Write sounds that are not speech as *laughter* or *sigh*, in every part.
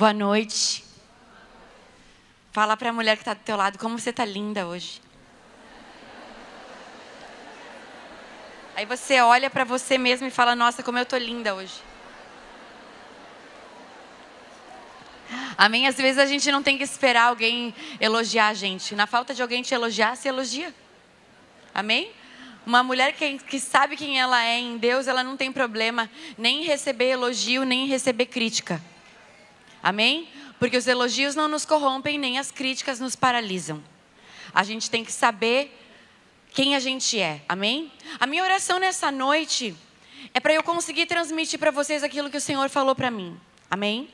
Boa noite. Fala para a mulher que está do teu lado como você está linda hoje. Aí você olha para você mesmo e fala: Nossa, como eu tô linda hoje. Amém? Às vezes a gente não tem que esperar alguém elogiar a gente. Na falta de alguém te elogiar, se elogia. Amém? Uma mulher que, que sabe quem ela é em Deus, ela não tem problema nem em receber elogio, nem em receber crítica. Amém? Porque os elogios não nos corrompem, nem as críticas nos paralisam. A gente tem que saber quem a gente é. Amém? A minha oração nessa noite é para eu conseguir transmitir para vocês aquilo que o Senhor falou para mim. Amém?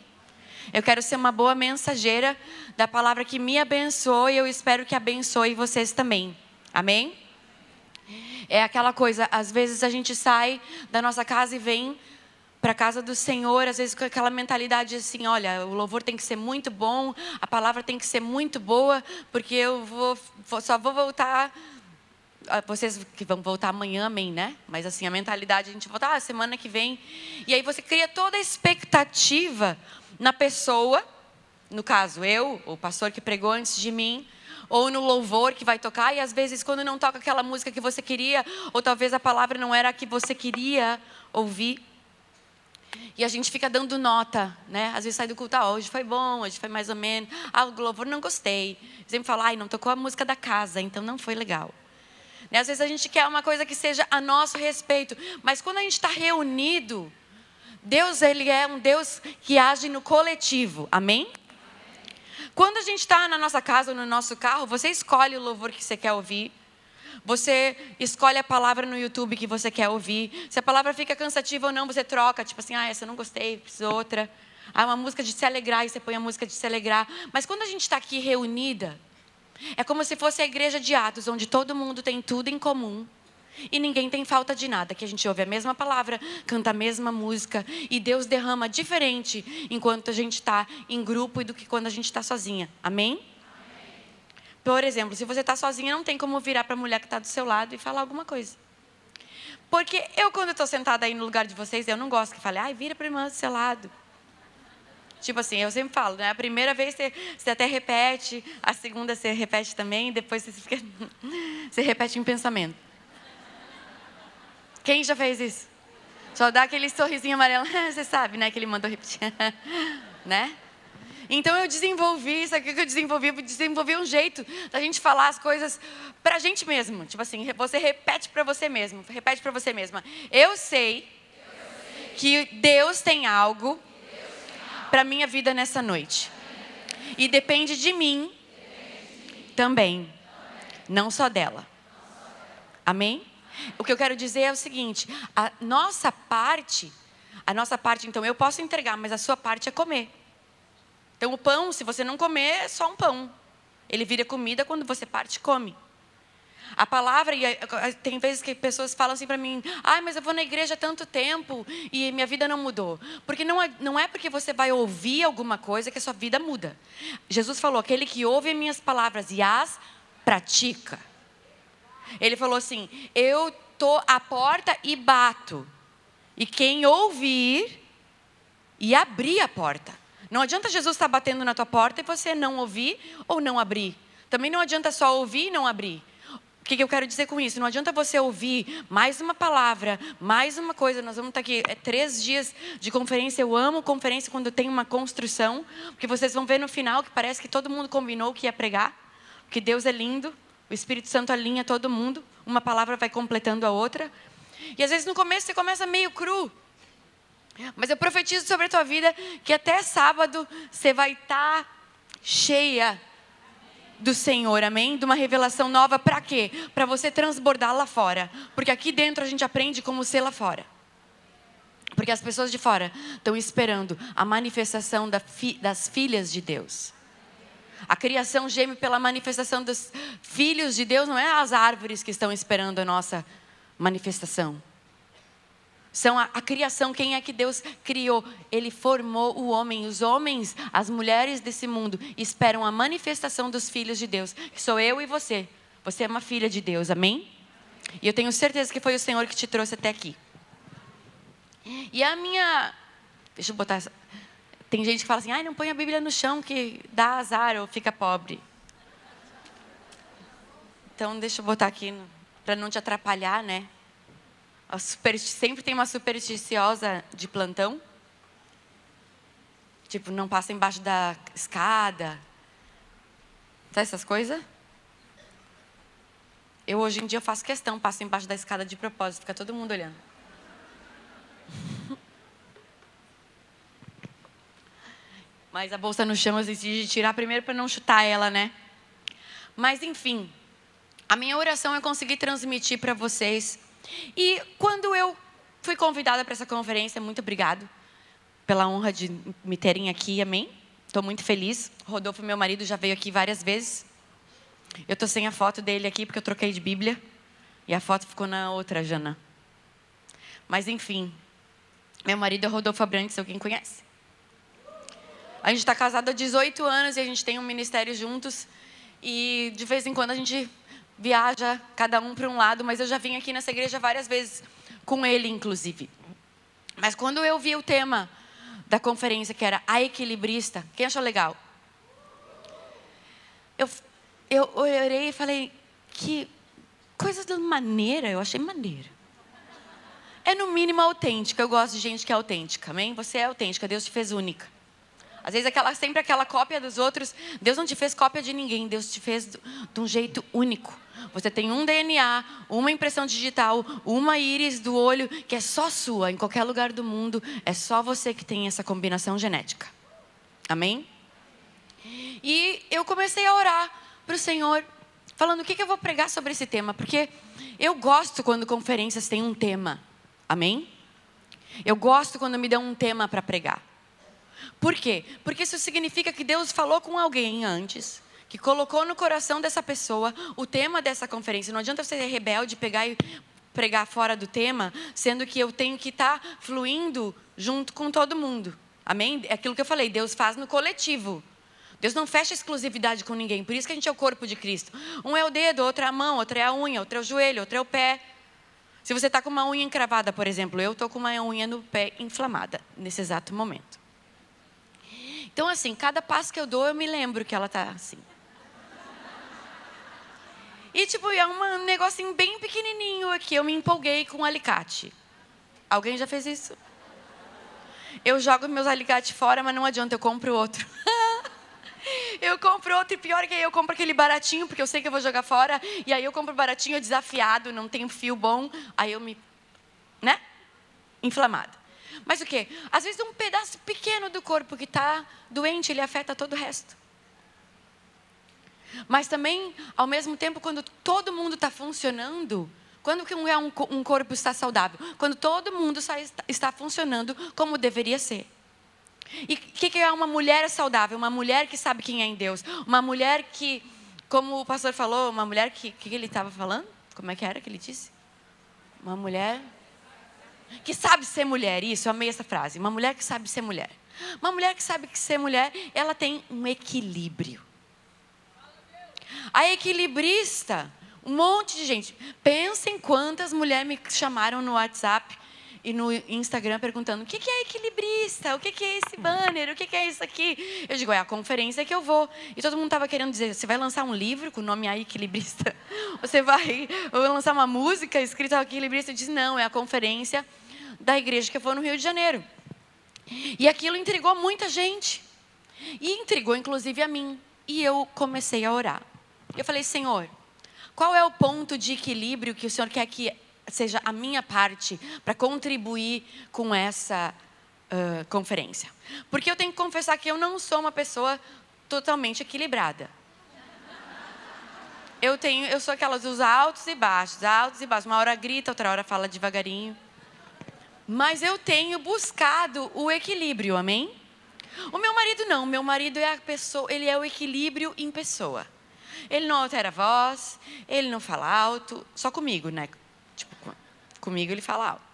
Eu quero ser uma boa mensageira da palavra que me abençoe e eu espero que abençoe vocês também. Amém? É aquela coisa, às vezes a gente sai da nossa casa e vem para a casa do Senhor, às vezes com aquela mentalidade assim, olha, o louvor tem que ser muito bom, a palavra tem que ser muito boa, porque eu vou, só vou voltar ah, vocês que vão voltar amanhã, amém, né? Mas assim, a mentalidade, a gente volta, ah, semana que vem. E aí você cria toda a expectativa na pessoa, no caso, eu, o pastor que pregou antes de mim, ou no louvor que vai tocar, e às vezes quando não toca aquela música que você queria, ou talvez a palavra não era a que você queria ouvir. E a gente fica dando nota, né? Às vezes sai do culto, ah, hoje foi bom, hoje foi mais ou menos. Ah, o louvor não gostei. Sempre fala, ai, não tocou a música da casa, então não foi legal. Né? Às vezes a gente quer uma coisa que seja a nosso respeito, mas quando a gente está reunido, Deus ele é um Deus que age no coletivo, amém? Quando a gente está na nossa casa ou no nosso carro, você escolhe o louvor que você quer ouvir. Você escolhe a palavra no YouTube que você quer ouvir. Se a palavra fica cansativa ou não, você troca. Tipo assim, ah, essa eu não gostei, preciso outra. Ah, uma música de se alegrar e você põe a música de se alegrar. Mas quando a gente está aqui reunida, é como se fosse a igreja de Atos, onde todo mundo tem tudo em comum. E ninguém tem falta de nada, que a gente ouve a mesma palavra, canta a mesma música, e Deus derrama diferente enquanto a gente está em grupo e do que quando a gente está sozinha. Amém? Por exemplo, se você está sozinha, não tem como virar para a mulher que está do seu lado e falar alguma coisa. Porque eu, quando estou sentada aí no lugar de vocês, eu não gosto que fale, ai, vira para a irmã do seu lado. Tipo assim, eu sempre falo, né? A primeira vez você, você até repete, a segunda você repete também, depois você fica. *laughs* Você repete em pensamento. Quem já fez isso? Só dá aquele sorrisinho amarelo, *laughs* você sabe, né? Que ele mandou repetir. *laughs* né? Então eu desenvolvi isso aqui que eu desenvolvi, eu desenvolvi um jeito da gente falar as coisas pra gente mesmo. Tipo assim, você repete para você mesmo, repete para você mesma. Eu sei que Deus tem algo para a minha vida nessa noite. E depende de mim também, não só dela. Amém? O que eu quero dizer é o seguinte: a nossa parte, a nossa parte, então eu posso entregar, mas a sua parte é comer. Então o pão, se você não comer, é só um pão. Ele vira comida quando você parte e come. A palavra, e tem vezes que pessoas falam assim para mim: ai, mas eu vou na igreja há tanto tempo e minha vida não mudou. Porque não é, não é porque você vai ouvir alguma coisa que a sua vida muda. Jesus falou: aquele que ouve as minhas palavras e as pratica. Ele falou assim: eu estou à porta e bato. E quem ouvir e abrir a porta. Não adianta Jesus estar batendo na tua porta e você não ouvir ou não abrir. Também não adianta só ouvir e não abrir. O que, que eu quero dizer com isso? Não adianta você ouvir mais uma palavra, mais uma coisa. Nós vamos estar aqui é três dias de conferência. Eu amo conferência quando tem uma construção, porque vocês vão ver no final que parece que todo mundo combinou que ia pregar, que Deus é lindo, o Espírito Santo alinha todo mundo, uma palavra vai completando a outra. E às vezes no começo você começa meio cru. Mas eu profetizo sobre a tua vida que até sábado você vai estar cheia do Senhor, amém? De uma revelação nova para quê? Para você transbordar lá fora. Porque aqui dentro a gente aprende como ser lá fora. Porque as pessoas de fora estão esperando a manifestação das filhas de Deus. A criação geme pela manifestação dos filhos de Deus, não é as árvores que estão esperando a nossa manifestação são a, a, criação. Quem é que Deus criou? Ele formou o homem. Os homens, as mulheres desse mundo, esperam a manifestação dos filhos de Deus, que sou eu e você. Você é uma filha de Deus, amém? E eu tenho certeza que foi o Senhor que te trouxe até aqui. E a minha. Deixa eu botar. Tem gente que fala assim, ai, não põe a Bíblia no chão que dá azar ou fica pobre. Então, deixa eu botar aqui para não te atrapalhar, né? Sempre tem uma supersticiosa de plantão. Tipo, não passa embaixo da escada. Sabe essas coisas? Eu, hoje em dia, faço questão, passo embaixo da escada de propósito, fica todo mundo olhando. *laughs* Mas a bolsa no chão eu decidi tirar primeiro para não chutar ela, né? Mas, enfim, a minha oração é conseguir transmitir para vocês. E quando eu fui convidada para essa conferência, muito obrigado pela honra de me terem aqui, amém? Estou muito feliz. Rodolfo, meu marido, já veio aqui várias vezes. Eu estou sem a foto dele aqui porque eu troquei de Bíblia. E a foto ficou na outra, Jana. Mas enfim, meu marido é Rodolfo Abrantes, alguém conhece? A gente está casado há 18 anos e a gente tem um ministério juntos. E de vez em quando a gente viaja cada um para um lado, mas eu já vim aqui nessa igreja várias vezes com ele, inclusive. Mas quando eu vi o tema da conferência, que era a equilibrista, quem achou legal? Eu, eu orei e falei, que coisa maneira, eu achei maneira. É no mínimo autêntica, eu gosto de gente que é autêntica, amém? Você é autêntica, Deus te fez única. Às vezes aquela, sempre aquela cópia dos outros, Deus não te fez cópia de ninguém, Deus te fez de um jeito único. Você tem um DNA, uma impressão digital, uma íris do olho que é só sua, em qualquer lugar do mundo, é só você que tem essa combinação genética. Amém? E eu comecei a orar para o Senhor, falando o que, que eu vou pregar sobre esse tema, porque eu gosto quando conferências têm um tema. Amém? Eu gosto quando me dão um tema para pregar. Por quê? Porque isso significa que Deus falou com alguém antes, que colocou no coração dessa pessoa o tema dessa conferência. Não adianta você ser rebelde, pegar e pregar fora do tema, sendo que eu tenho que estar tá fluindo junto com todo mundo. Amém? É aquilo que eu falei, Deus faz no coletivo. Deus não fecha exclusividade com ninguém. Por isso que a gente é o corpo de Cristo. Um é o dedo, outro é a mão, outro é a unha, outro é o joelho, outro é o pé. Se você está com uma unha encravada, por exemplo, eu estou com uma unha no pé inflamada nesse exato momento. Então, assim, cada passo que eu dou, eu me lembro que ela está assim. E, tipo, é um negocinho bem pequenininho aqui. Eu me empolguei com um alicate. Alguém já fez isso? Eu jogo meus alicates fora, mas não adianta, eu compro outro. *laughs* eu compro outro e pior que aí eu compro aquele baratinho, porque eu sei que eu vou jogar fora. E aí eu compro baratinho desafiado, não tem fio bom. Aí eu me. né? Inflamada. Mas o quê? Às vezes um pedaço pequeno do corpo que está doente, ele afeta todo o resto. Mas também, ao mesmo tempo, quando todo mundo está funcionando, quando que um, um corpo está saudável? Quando todo mundo está funcionando como deveria ser. E o que, que é uma mulher saudável? Uma mulher que sabe quem é em Deus. Uma mulher que, como o pastor falou, uma mulher que. O que, que ele estava falando? Como é que era que ele disse? Uma mulher que sabe ser mulher, isso, eu amei essa frase. Uma mulher que sabe ser mulher. Uma mulher que sabe que ser mulher, ela tem um equilíbrio. A equilibrista, um monte de gente. Pensem quantas mulheres me chamaram no WhatsApp e no Instagram perguntando: o que é equilibrista? O que é esse banner? O que é isso aqui? Eu digo: é a conferência que eu vou. E todo mundo estava querendo dizer: você vai lançar um livro com o nome A Equilibrista? *laughs* Você vai lançar uma música escrita Equilibrista? Eu disse: não, é a conferência da igreja que eu vou no Rio de Janeiro. E aquilo intrigou muita gente. E intrigou inclusive a mim. E eu comecei a orar. Eu falei: Senhor, qual é o ponto de equilíbrio que o Senhor quer que seja a minha parte para contribuir com essa uh, conferência? Porque eu tenho que confessar que eu não sou uma pessoa totalmente equilibrada. Eu tenho, eu sou aquelas dos altos e baixos, altos e baixos. Uma hora grita, outra hora fala devagarinho. Mas eu tenho buscado o equilíbrio, amém? O meu marido não, meu marido é a pessoa, ele é o equilíbrio em pessoa. Ele não altera a voz, ele não fala alto, só comigo, né? Tipo, comigo ele fala alto.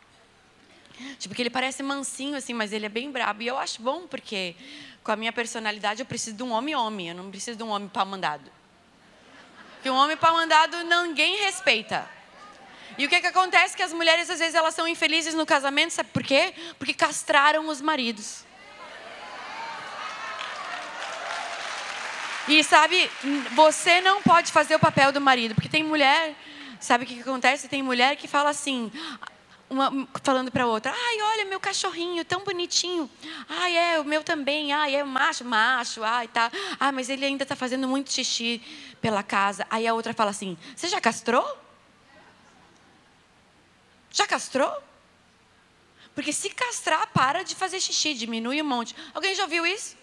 Tipo, que ele parece mansinho assim, mas ele é bem brabo. E eu acho bom, porque com a minha personalidade eu preciso de um homem-homem, eu não preciso de um homem pau-mandado. Porque um homem pau-mandado ninguém respeita. E o que, que acontece? Que as mulheres, às vezes, elas são infelizes no casamento, sabe por quê? Porque castraram os maridos. E sabe, você não pode fazer o papel do marido, porque tem mulher, sabe o que, que acontece? Tem mulher que fala assim, uma, falando para outra, ai, olha meu cachorrinho, tão bonitinho. Ai, é, o meu também. Ai, é macho, macho. Ai, tá. Ah, mas ele ainda está fazendo muito xixi pela casa. Aí a outra fala assim, você já castrou? Já castrou? Porque se castrar, para de fazer xixi, diminui um monte. Alguém já ouviu isso?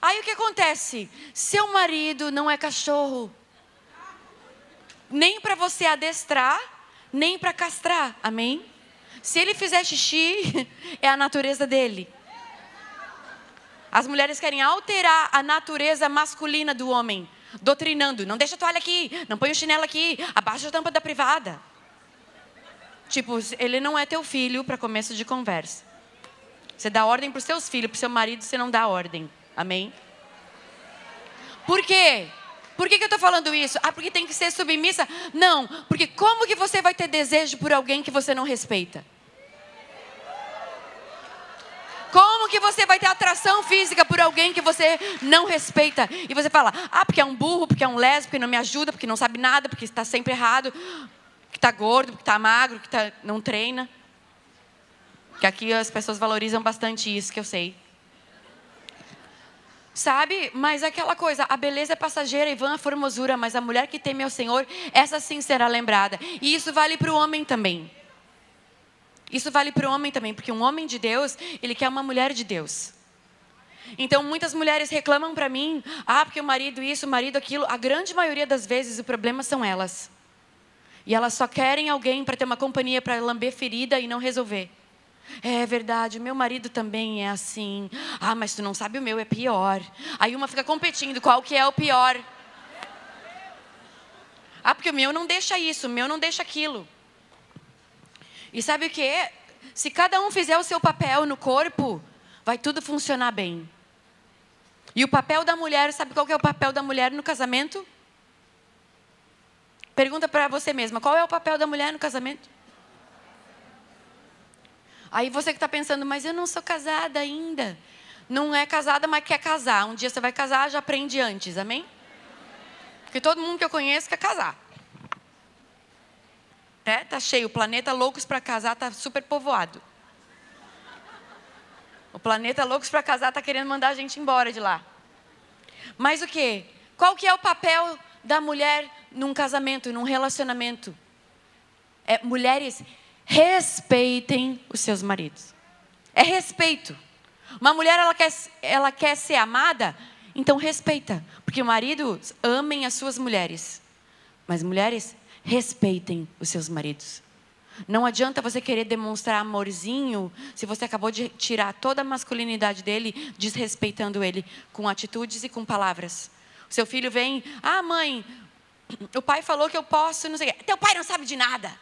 Aí o que acontece? Seu marido não é cachorro. Nem para você adestrar, nem para castrar. Amém? Se ele fizer xixi, *laughs* é a natureza dele. As mulheres querem alterar a natureza masculina do homem, doutrinando. Não deixa a toalha aqui, não põe o chinelo aqui, abaixa a tampa da privada. Tipo, ele não é teu filho para começo de conversa. Você dá ordem para os seus filhos, para o seu marido, você não dá ordem. Amém? Por quê? Por que, que eu estou falando isso? Ah, porque tem que ser submissa? Não, porque como que você vai ter desejo por alguém que você não respeita? Como que você vai ter atração física por alguém que você não respeita? E você fala, ah, porque é um burro, porque é um lésbico, porque não me ajuda, porque não sabe nada, porque está sempre errado, que está gordo, que está magro, que tá, não treina. Que aqui as pessoas valorizam bastante isso, que eu sei. Sabe? Mas aquela coisa, a beleza é passageira e vã a formosura, mas a mulher que teme ao Senhor, essa sim será lembrada. E isso vale para o homem também. Isso vale para o homem também, porque um homem de Deus, ele quer uma mulher de Deus. Então, muitas mulheres reclamam para mim, ah, porque o marido isso, o marido aquilo. A grande maioria das vezes, o problema são elas. E elas só querem alguém para ter uma companhia para lamber ferida e não resolver. É verdade, meu marido também é assim. Ah, mas tu não sabe, o meu é pior. Aí uma fica competindo, qual que é o pior? Ah, porque o meu não deixa isso, o meu não deixa aquilo. E sabe o que? Se cada um fizer o seu papel no corpo, vai tudo funcionar bem. E o papel da mulher, sabe qual é o papel da mulher no casamento? Pergunta para você mesma, qual é o papel da mulher no casamento? Aí você que está pensando, mas eu não sou casada ainda. Não é casada, mas quer casar. Um dia você vai casar, já aprende antes, amém? Porque todo mundo que eu conheço quer casar. É, tá cheio. O planeta Loucos para Casar tá super povoado. O planeta Loucos para Casar tá querendo mandar a gente embora de lá. Mas o que? Qual que é o papel da mulher num casamento, num relacionamento? É, mulheres respeitem os seus maridos. É respeito. Uma mulher, ela quer, ela quer ser amada, então respeita. Porque maridos amem as suas mulheres. Mas mulheres, respeitem os seus maridos. Não adianta você querer demonstrar amorzinho se você acabou de tirar toda a masculinidade dele, desrespeitando ele com atitudes e com palavras. O seu filho vem, ah, mãe, o pai falou que eu posso, não sei o quê. Teu pai não sabe de nada.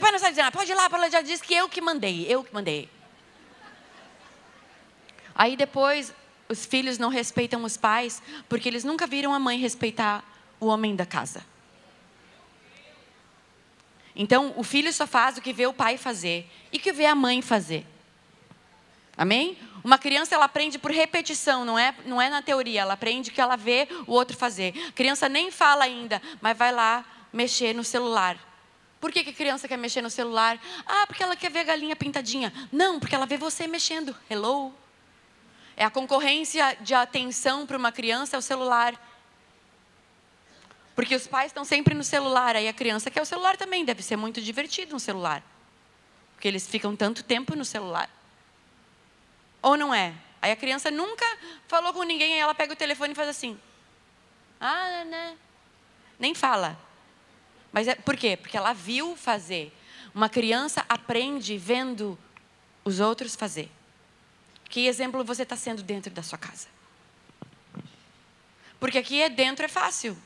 Pai não sabe dizer nada. Pode ir lá, ela já disse que eu que mandei, eu que mandei. Aí depois, os filhos não respeitam os pais, porque eles nunca viram a mãe respeitar o homem da casa. Então, o filho só faz o que vê o pai fazer e que vê a mãe fazer. Amém? Uma criança ela aprende por repetição, não é, não é na teoria, ela aprende que ela vê o outro fazer. A criança nem fala ainda, mas vai lá mexer no celular. Por que, que a criança quer mexer no celular? Ah, porque ela quer ver a galinha pintadinha. Não, porque ela vê você mexendo. Hello? É a concorrência de atenção para uma criança é o celular. Porque os pais estão sempre no celular, aí a criança quer o celular também. Deve ser muito divertido no celular. Porque eles ficam tanto tempo no celular. Ou não é? Aí a criança nunca falou com ninguém, aí ela pega o telefone e faz assim. Ah, né? Nem fala. Mas é, por quê? Porque ela viu fazer. Uma criança aprende vendo os outros fazer. Que exemplo você está sendo dentro da sua casa? Porque aqui é dentro é fácil.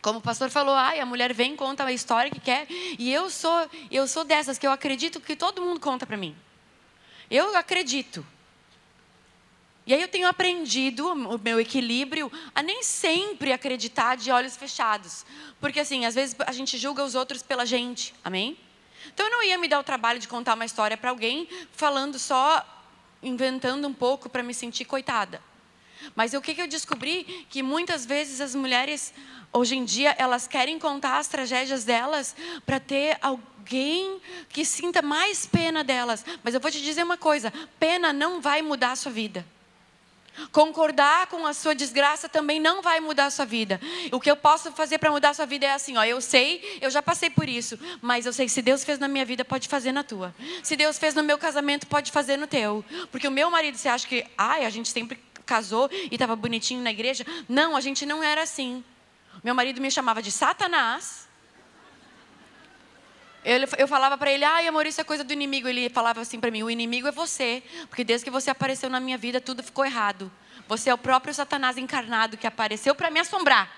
Como o pastor falou, ai, a mulher vem conta a história que quer, e eu sou, eu sou dessas que eu acredito que todo mundo conta para mim. Eu acredito. E aí eu tenho aprendido o meu equilíbrio a nem sempre acreditar de olhos fechados. Porque assim, às vezes a gente julga os outros pela gente. Amém? Então eu não ia me dar o trabalho de contar uma história para alguém falando só inventando um pouco para me sentir coitada. Mas o que, que eu descobri? Que muitas vezes as mulheres, hoje em dia, elas querem contar as tragédias delas para ter alguém que sinta mais pena delas. Mas eu vou te dizer uma coisa: pena não vai mudar a sua vida. Concordar com a sua desgraça também não vai mudar a sua vida. O que eu posso fazer para mudar a sua vida é assim, ó, eu sei, eu já passei por isso, mas eu sei que se Deus fez na minha vida, pode fazer na tua. Se Deus fez no meu casamento, pode fazer no teu. Porque o meu marido, você acha que, ai, a gente sempre casou e estava bonitinho na igreja? Não, a gente não era assim. Meu marido me chamava de Satanás. Eu, eu falava para ele, ai amor, isso é coisa do inimigo. Ele falava assim para mim, o inimigo é você. Porque desde que você apareceu na minha vida, tudo ficou errado. Você é o próprio Satanás encarnado que apareceu para me assombrar.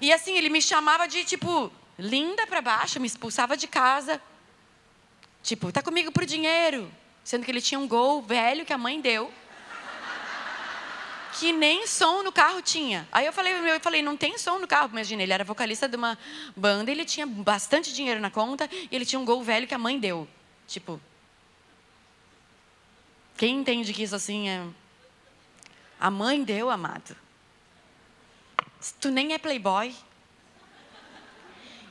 E assim, ele me chamava de, tipo, linda para baixo, me expulsava de casa. Tipo, tá comigo por dinheiro. Sendo que ele tinha um gol velho que a mãe deu que nem som no carro tinha. Aí eu falei, eu falei, não tem som no carro. Imagina, ele era vocalista de uma banda, ele tinha bastante dinheiro na conta e ele tinha um gol velho que a mãe deu. Tipo, quem entende que isso assim é. A mãe deu, amado. Tu nem é playboy.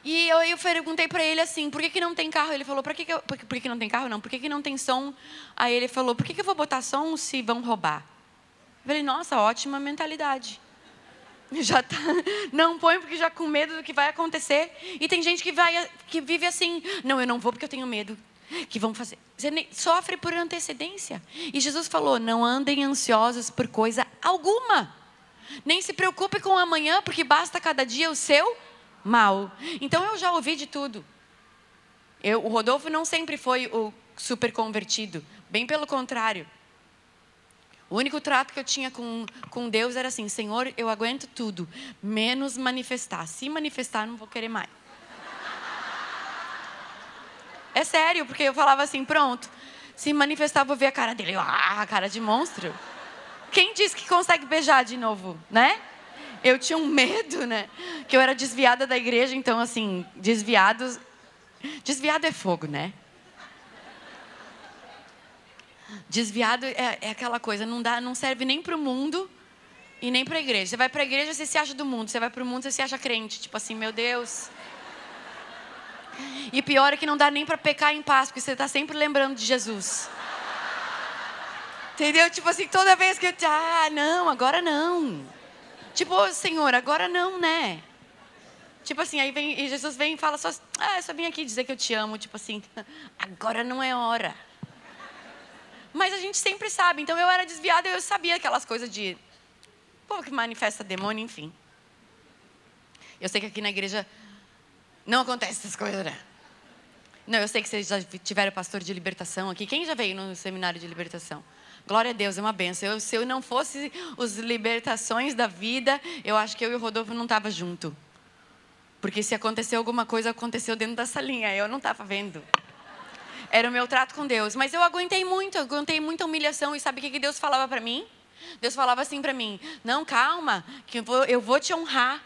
E eu, eu perguntei para ele assim, por que, que não tem carro? Ele falou, por que, que, eu, por, por que não tem carro? Não, por que, que não tem som? Aí ele falou, por que, que eu vou botar som se vão roubar? Eu falei, nossa, ótima mentalidade. *laughs* Já tá, não põe porque já com medo do que vai acontecer. E tem gente que vai que vive assim, não, eu não vou porque eu tenho medo que vão fazer. Você sofre por antecedência. E Jesus falou: "Não andem ansiosos por coisa alguma. Nem se preocupe com amanhã, porque basta cada dia o seu mal." Então eu já ouvi de tudo. Eu, o Rodolfo não sempre foi o super convertido, bem pelo contrário. O único trato que eu tinha com, com Deus era assim: Senhor, eu aguento tudo, menos manifestar. Se manifestar, não vou querer mais. É sério, porque eu falava assim: pronto, se manifestar, vou ver a cara dele. Ah, cara de monstro. Quem disse que consegue beijar de novo, né? Eu tinha um medo, né? Que eu era desviada da igreja, então, assim, desviados. Desviado é fogo, né? Desviado é, é aquela coisa, não, dá, não serve nem para o mundo e nem para a igreja. Você vai para a igreja, você se acha do mundo. Você vai para o mundo, você se acha crente. Tipo assim, meu Deus. E pior é que não dá nem para pecar em paz, porque você está sempre lembrando de Jesus. Entendeu? Tipo assim, toda vez que eu. Ah, não, agora não. Tipo, Senhor, agora não, né? Tipo assim, aí vem, Jesus vem e fala só. Ah, eu só vim aqui dizer que eu te amo. Tipo assim, *laughs* agora não é hora. Mas a gente sempre sabe. Então eu era desviada eu sabia aquelas coisas de povo que manifesta demônio, enfim. Eu sei que aqui na igreja não acontece essas coisas, né? Não, eu sei que vocês já tiveram pastor de libertação aqui. Quem já veio no seminário de libertação? Glória a Deus, é uma benção. Eu, se eu não fosse os libertações da vida, eu acho que eu e o Rodolfo não tava junto. Porque se aconteceu alguma coisa, aconteceu dentro dessa linha. Eu não estava vendo. Era o meu trato com Deus. Mas eu aguentei muito, aguentei muita humilhação. E sabe o que Deus falava para mim? Deus falava assim para mim: Não, calma, que eu vou, eu te honrar.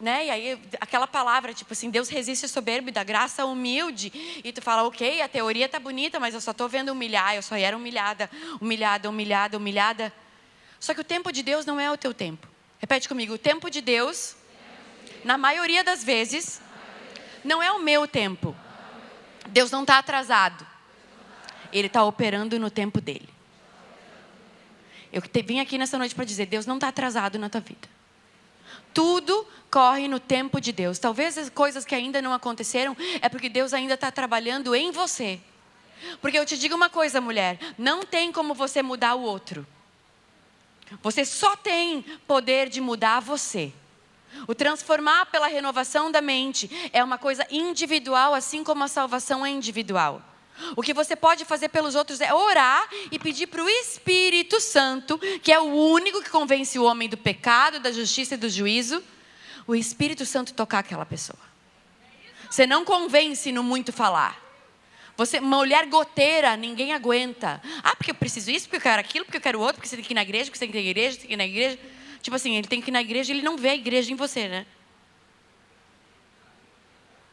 Né? E aí, aquela palavra, tipo assim, Deus resiste soberbo e dá graça humilde. E tu fala, ok, a teoria tá bonita, mas eu só estou vendo humilhar, eu só era humilhada, humilhada, humilhada, humilhada. Só que o tempo de Deus não é o teu tempo. Repete comigo, o tempo de Deus, na maioria das vezes, não é o meu tempo. Deus não está atrasado. Ele está operando no tempo dele. Eu vim aqui nessa noite para dizer: Deus não está atrasado na tua vida. Tudo corre no tempo de Deus. Talvez as coisas que ainda não aconteceram é porque Deus ainda está trabalhando em você. Porque eu te digo uma coisa, mulher: não tem como você mudar o outro. Você só tem poder de mudar você. O transformar pela renovação da mente é uma coisa individual, assim como a salvação é individual. O que você pode fazer pelos outros é orar e pedir para o Espírito Santo, que é o único que convence o homem do pecado, da justiça e do juízo, o Espírito Santo tocar aquela pessoa. Você não convence no muito falar. Você, uma mulher goteira, ninguém aguenta. Ah, porque eu preciso isso, porque eu quero aquilo, porque eu quero outro, porque você tem que ir na igreja, porque você tem que ir na igreja, tem que ir na igreja. Tipo assim, ele tem que ir na igreja e ele não vê a igreja em você, né?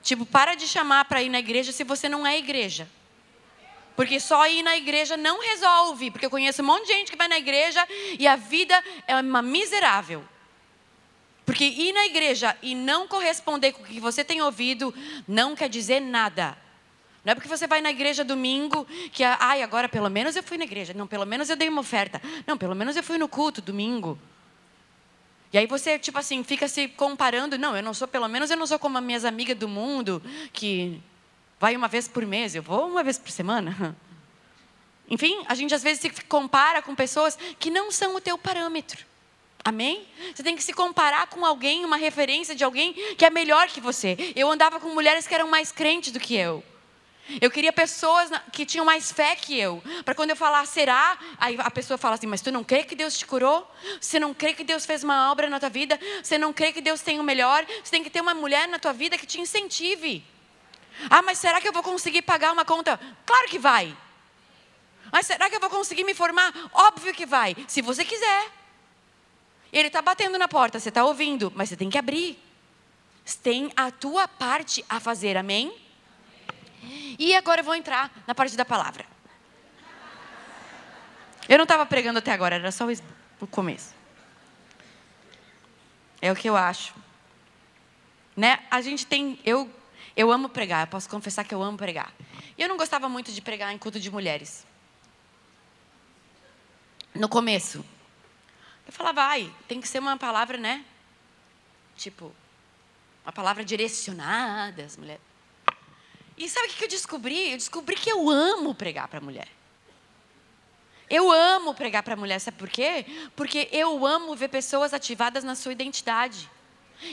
Tipo, para de chamar para ir na igreja se você não é igreja. Porque só ir na igreja não resolve. Porque eu conheço um monte de gente que vai na igreja e a vida é uma miserável. Porque ir na igreja e não corresponder com o que você tem ouvido não quer dizer nada. Não é porque você vai na igreja domingo que, ai, agora pelo menos eu fui na igreja. Não, pelo menos eu dei uma oferta. Não, pelo menos eu fui no culto domingo. E aí você, tipo assim, fica se comparando. Não, eu não sou, pelo menos eu não sou como as minhas amigas do mundo, que vai uma vez por mês. Eu vou uma vez por semana. *laughs* Enfim, a gente às vezes se compara com pessoas que não são o teu parâmetro. Amém? Você tem que se comparar com alguém, uma referência de alguém que é melhor que você. Eu andava com mulheres que eram mais crentes do que eu. Eu queria pessoas que tinham mais fé que eu. Para quando eu falar, será? Aí a pessoa fala assim: Mas tu não crê que Deus te curou? Você não crê que Deus fez uma obra na tua vida? Você não crê que Deus tem o melhor? Você tem que ter uma mulher na tua vida que te incentive. Ah, mas será que eu vou conseguir pagar uma conta? Claro que vai. Mas será que eu vou conseguir me formar? Óbvio que vai, se você quiser. Ele está batendo na porta, você está ouvindo, mas você tem que abrir. Tem a tua parte a fazer, amém? E agora eu vou entrar na parte da palavra. Eu não estava pregando até agora, era só o começo. É o que eu acho. Né? A gente tem. Eu, eu amo pregar, eu posso confessar que eu amo pregar. E eu não gostava muito de pregar em culto de mulheres. No começo. Eu falava, vai, tem que ser uma palavra, né? Tipo, uma palavra direcionada às mulheres. E sabe o que eu descobri? Eu descobri que eu amo pregar para mulher. Eu amo pregar para mulher, sabe por quê? Porque eu amo ver pessoas ativadas na sua identidade.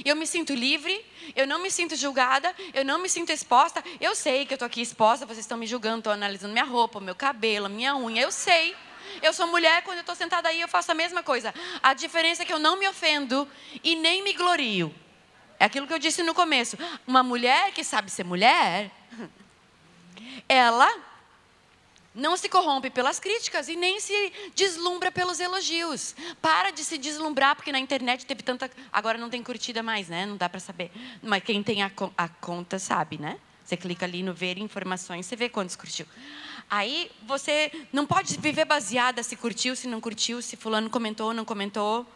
Eu me sinto livre, eu não me sinto julgada, eu não me sinto exposta. Eu sei que eu estou aqui exposta, vocês estão me julgando, estão analisando minha roupa, meu cabelo, minha unha, eu sei. Eu sou mulher, quando eu estou sentada aí, eu faço a mesma coisa. A diferença é que eu não me ofendo e nem me glorio. É aquilo que eu disse no começo. Uma mulher que sabe ser mulher, ela não se corrompe pelas críticas e nem se deslumbra pelos elogios. Para de se deslumbrar, porque na internet teve tanta. Agora não tem curtida mais, né? Não dá para saber. Mas quem tem a, a, conta sabe, né? Você clica ali no ver informações, você vê quantos curtiu. Aí você não pode viver baseada se curtiu, se não curtiu, se fulano comentou ou não comentou.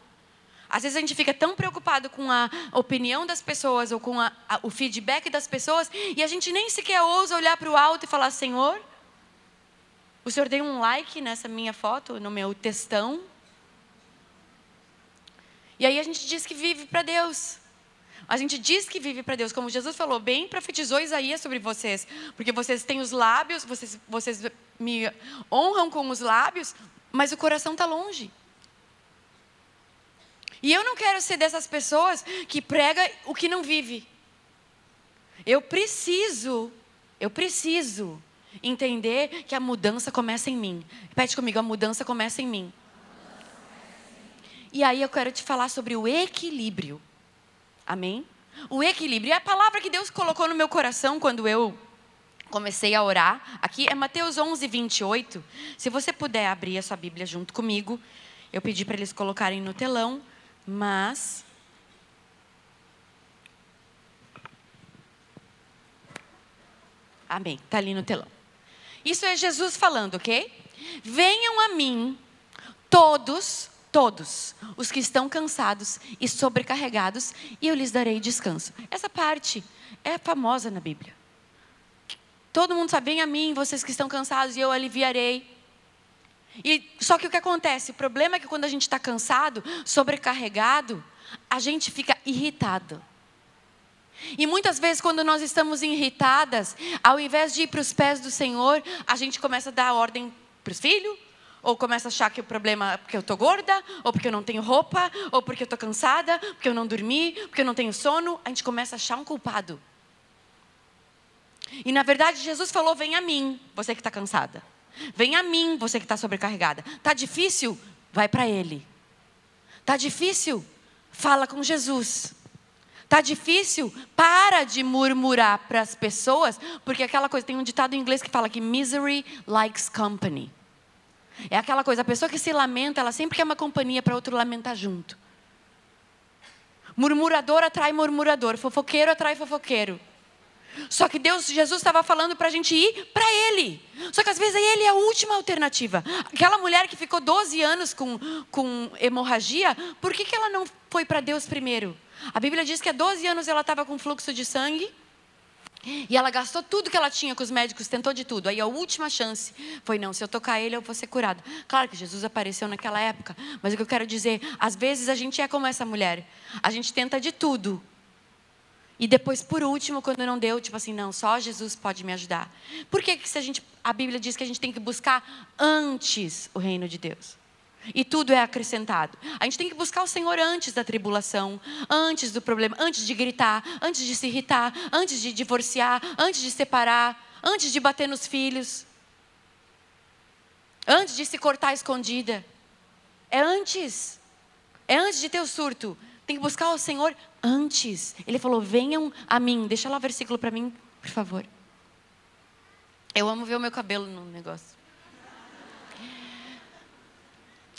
Às vezes a gente fica tão preocupado com a opinião das pessoas ou com a, a, o feedback das pessoas e a gente nem sequer ousa olhar para o alto e falar: Senhor, o Senhor deu um like nessa minha foto, no meu textão. E aí a gente diz que vive para Deus. A gente diz que vive para Deus, como Jesus falou, bem profetizou Isaías sobre vocês, porque vocês têm os lábios, vocês, vocês me honram com os lábios, mas o coração está longe. E eu não quero ser dessas pessoas que prega o que não vive. Eu preciso, eu preciso entender que a mudança começa em mim. Repete comigo, a mudança começa em mim. E aí eu quero te falar sobre o equilíbrio. Amém? O equilíbrio é a palavra que Deus colocou no meu coração quando eu comecei a orar. Aqui é Mateus 11, 28. Se você puder abrir a sua Bíblia junto comigo, eu pedi para eles colocarem no telão. Mas Amém. Está ali no telão. Isso é Jesus falando, ok? Venham a mim, todos, todos, os que estão cansados e sobrecarregados, e eu lhes darei descanso. Essa parte é famosa na Bíblia. Todo mundo sabe, venham a mim, vocês que estão cansados, e eu aliviarei. E só que o que acontece? O problema é que quando a gente está cansado, sobrecarregado, a gente fica irritado. E muitas vezes, quando nós estamos irritadas, ao invés de ir para os pés do Senhor, a gente começa a dar ordem para os filhos, ou começa a achar que o problema é porque eu estou gorda, ou porque eu não tenho roupa, ou porque eu estou cansada, porque eu não dormi, porque eu não tenho sono. A gente começa a achar um culpado. E na verdade, Jesus falou: Vem a mim, você que está cansada. Vem a mim, você que está sobrecarregada. Tá difícil? Vai para Ele. Tá difícil? Fala com Jesus. Tá difícil? Para de murmurar para as pessoas, porque aquela coisa tem um ditado em inglês que fala que misery likes company. É aquela coisa, a pessoa que se lamenta, ela sempre quer uma companhia para outro lamentar junto. Murmurador atrai murmurador, fofoqueiro atrai fofoqueiro. Só que Deus, Jesus estava falando para a gente ir para Ele. Só que às vezes ele é a última alternativa. Aquela mulher que ficou 12 anos com, com hemorragia, por que, que ela não foi para Deus primeiro? A Bíblia diz que há 12 anos ela estava com fluxo de sangue. E ela gastou tudo que ela tinha com os médicos, tentou de tudo. Aí a última chance foi: não, se eu tocar ele, eu vou ser curado. Claro que Jesus apareceu naquela época, mas o que eu quero dizer, às vezes a gente é como essa mulher. A gente tenta de tudo, e depois, por último, quando não deu, tipo assim, não, só Jesus pode me ajudar. Por que, que se a, gente, a Bíblia diz que a gente tem que buscar antes o reino de Deus? E tudo é acrescentado. A gente tem que buscar o Senhor antes da tribulação, antes do problema, antes de gritar, antes de se irritar, antes de divorciar, antes de separar, antes de bater nos filhos, antes de se cortar escondida. É antes. É antes de ter o surto. Tem que buscar o Senhor antes. Ele falou: venham a mim. Deixa lá o versículo para mim, por favor. Eu amo ver o meu cabelo no negócio.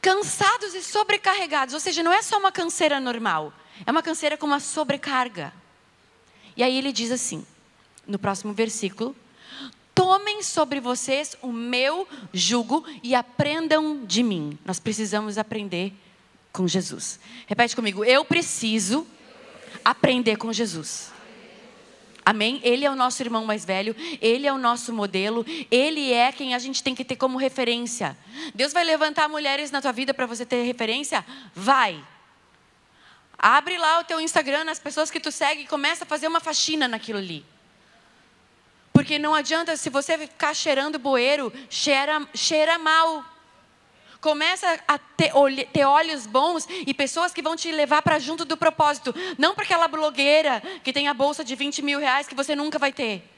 Cansados e sobrecarregados, ou seja, não é só uma canseira normal, é uma canseira com uma sobrecarga. E aí ele diz assim, no próximo versículo: Tomem sobre vocês o meu jugo e aprendam de mim. Nós precisamos aprender com Jesus. Repete comigo: Eu preciso aprender com Jesus. Amém? Ele é o nosso irmão mais velho, ele é o nosso modelo, ele é quem a gente tem que ter como referência. Deus vai levantar mulheres na tua vida para você ter referência? Vai. Abre lá o teu Instagram, as pessoas que tu segue e começa a fazer uma faxina naquilo ali. Porque não adianta, se você ficar cheirando bueiro, cheira, cheira mal. Começa a ter, ter olhos bons e pessoas que vão te levar para junto do propósito. Não para aquela blogueira que tem a bolsa de 20 mil reais que você nunca vai ter.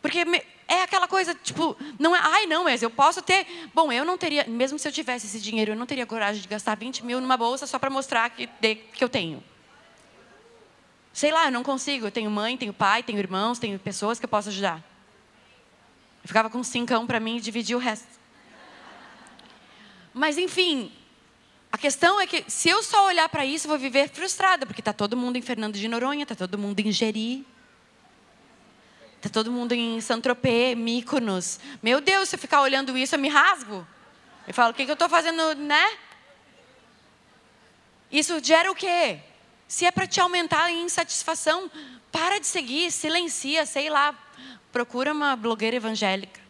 Porque é aquela coisa, tipo, não é, ai não, mas eu posso ter. Bom, eu não teria, mesmo se eu tivesse esse dinheiro, eu não teria coragem de gastar 20 mil numa bolsa só para mostrar que, de, que eu tenho. Sei lá, eu não consigo. Eu tenho mãe, tenho pai, tenho irmãos, tenho pessoas que eu posso ajudar. Eu ficava com cincão para mim e dividia o resto. Mas enfim, a questão é que se eu só olhar para isso, eu vou viver frustrada, porque está todo mundo em Fernando de Noronha, está todo mundo em Jeri, está todo mundo em Saint-Tropez, Mykonos. Meu Deus, se eu ficar olhando isso, eu me rasgo. Eu falo, o que, que eu estou fazendo, né? Isso gera o quê? Se é para te aumentar a insatisfação, para de seguir, silencia, sei lá, procura uma blogueira evangélica.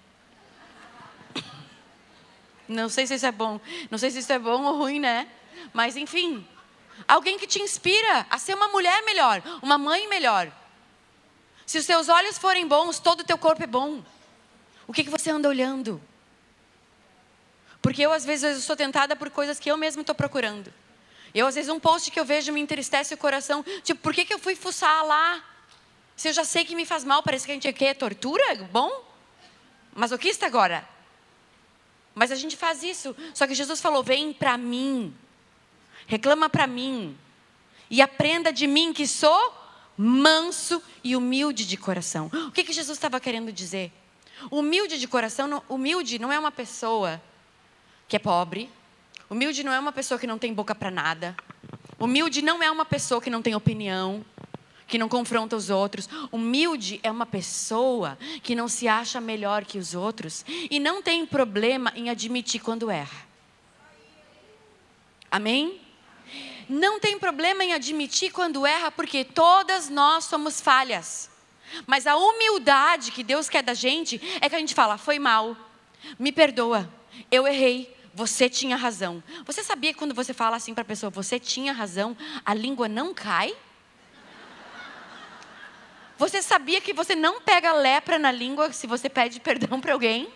Não sei se isso é bom. Não sei se isso é bom ou ruim, né? Mas enfim. Alguém que te inspira a ser uma mulher melhor, uma mãe melhor. Se os seus olhos forem bons, todo o teu corpo é bom. O que, que você anda olhando? Porque eu, às vezes, eu sou tentada por coisas que eu mesma estou procurando. Eu, às vezes, um post que eu vejo me entristece o coração. Tipo, por que, que eu fui fuçar lá? Se eu já sei que me faz mal, parece que a gente quer tortura? Bom? Mas o que está agora? Mas a gente faz isso. Só que Jesus falou: vem para mim, reclama para mim, e aprenda de mim que sou manso e humilde de coração. O que, que Jesus estava querendo dizer? Humilde de coração, humilde não é uma pessoa que é pobre, humilde não é uma pessoa que não tem boca para nada, humilde não é uma pessoa que não tem opinião que não confronta os outros. Humilde é uma pessoa que não se acha melhor que os outros e não tem problema em admitir quando erra. Amém? Não tem problema em admitir quando erra, porque todas nós somos falhas. Mas a humildade que Deus quer da gente é que a gente fala: foi mal, me perdoa, eu errei, você tinha razão. Você sabia que quando você fala assim para a pessoa, você tinha razão, a língua não cai? Você sabia que você não pega lepra na língua se você pede perdão para alguém?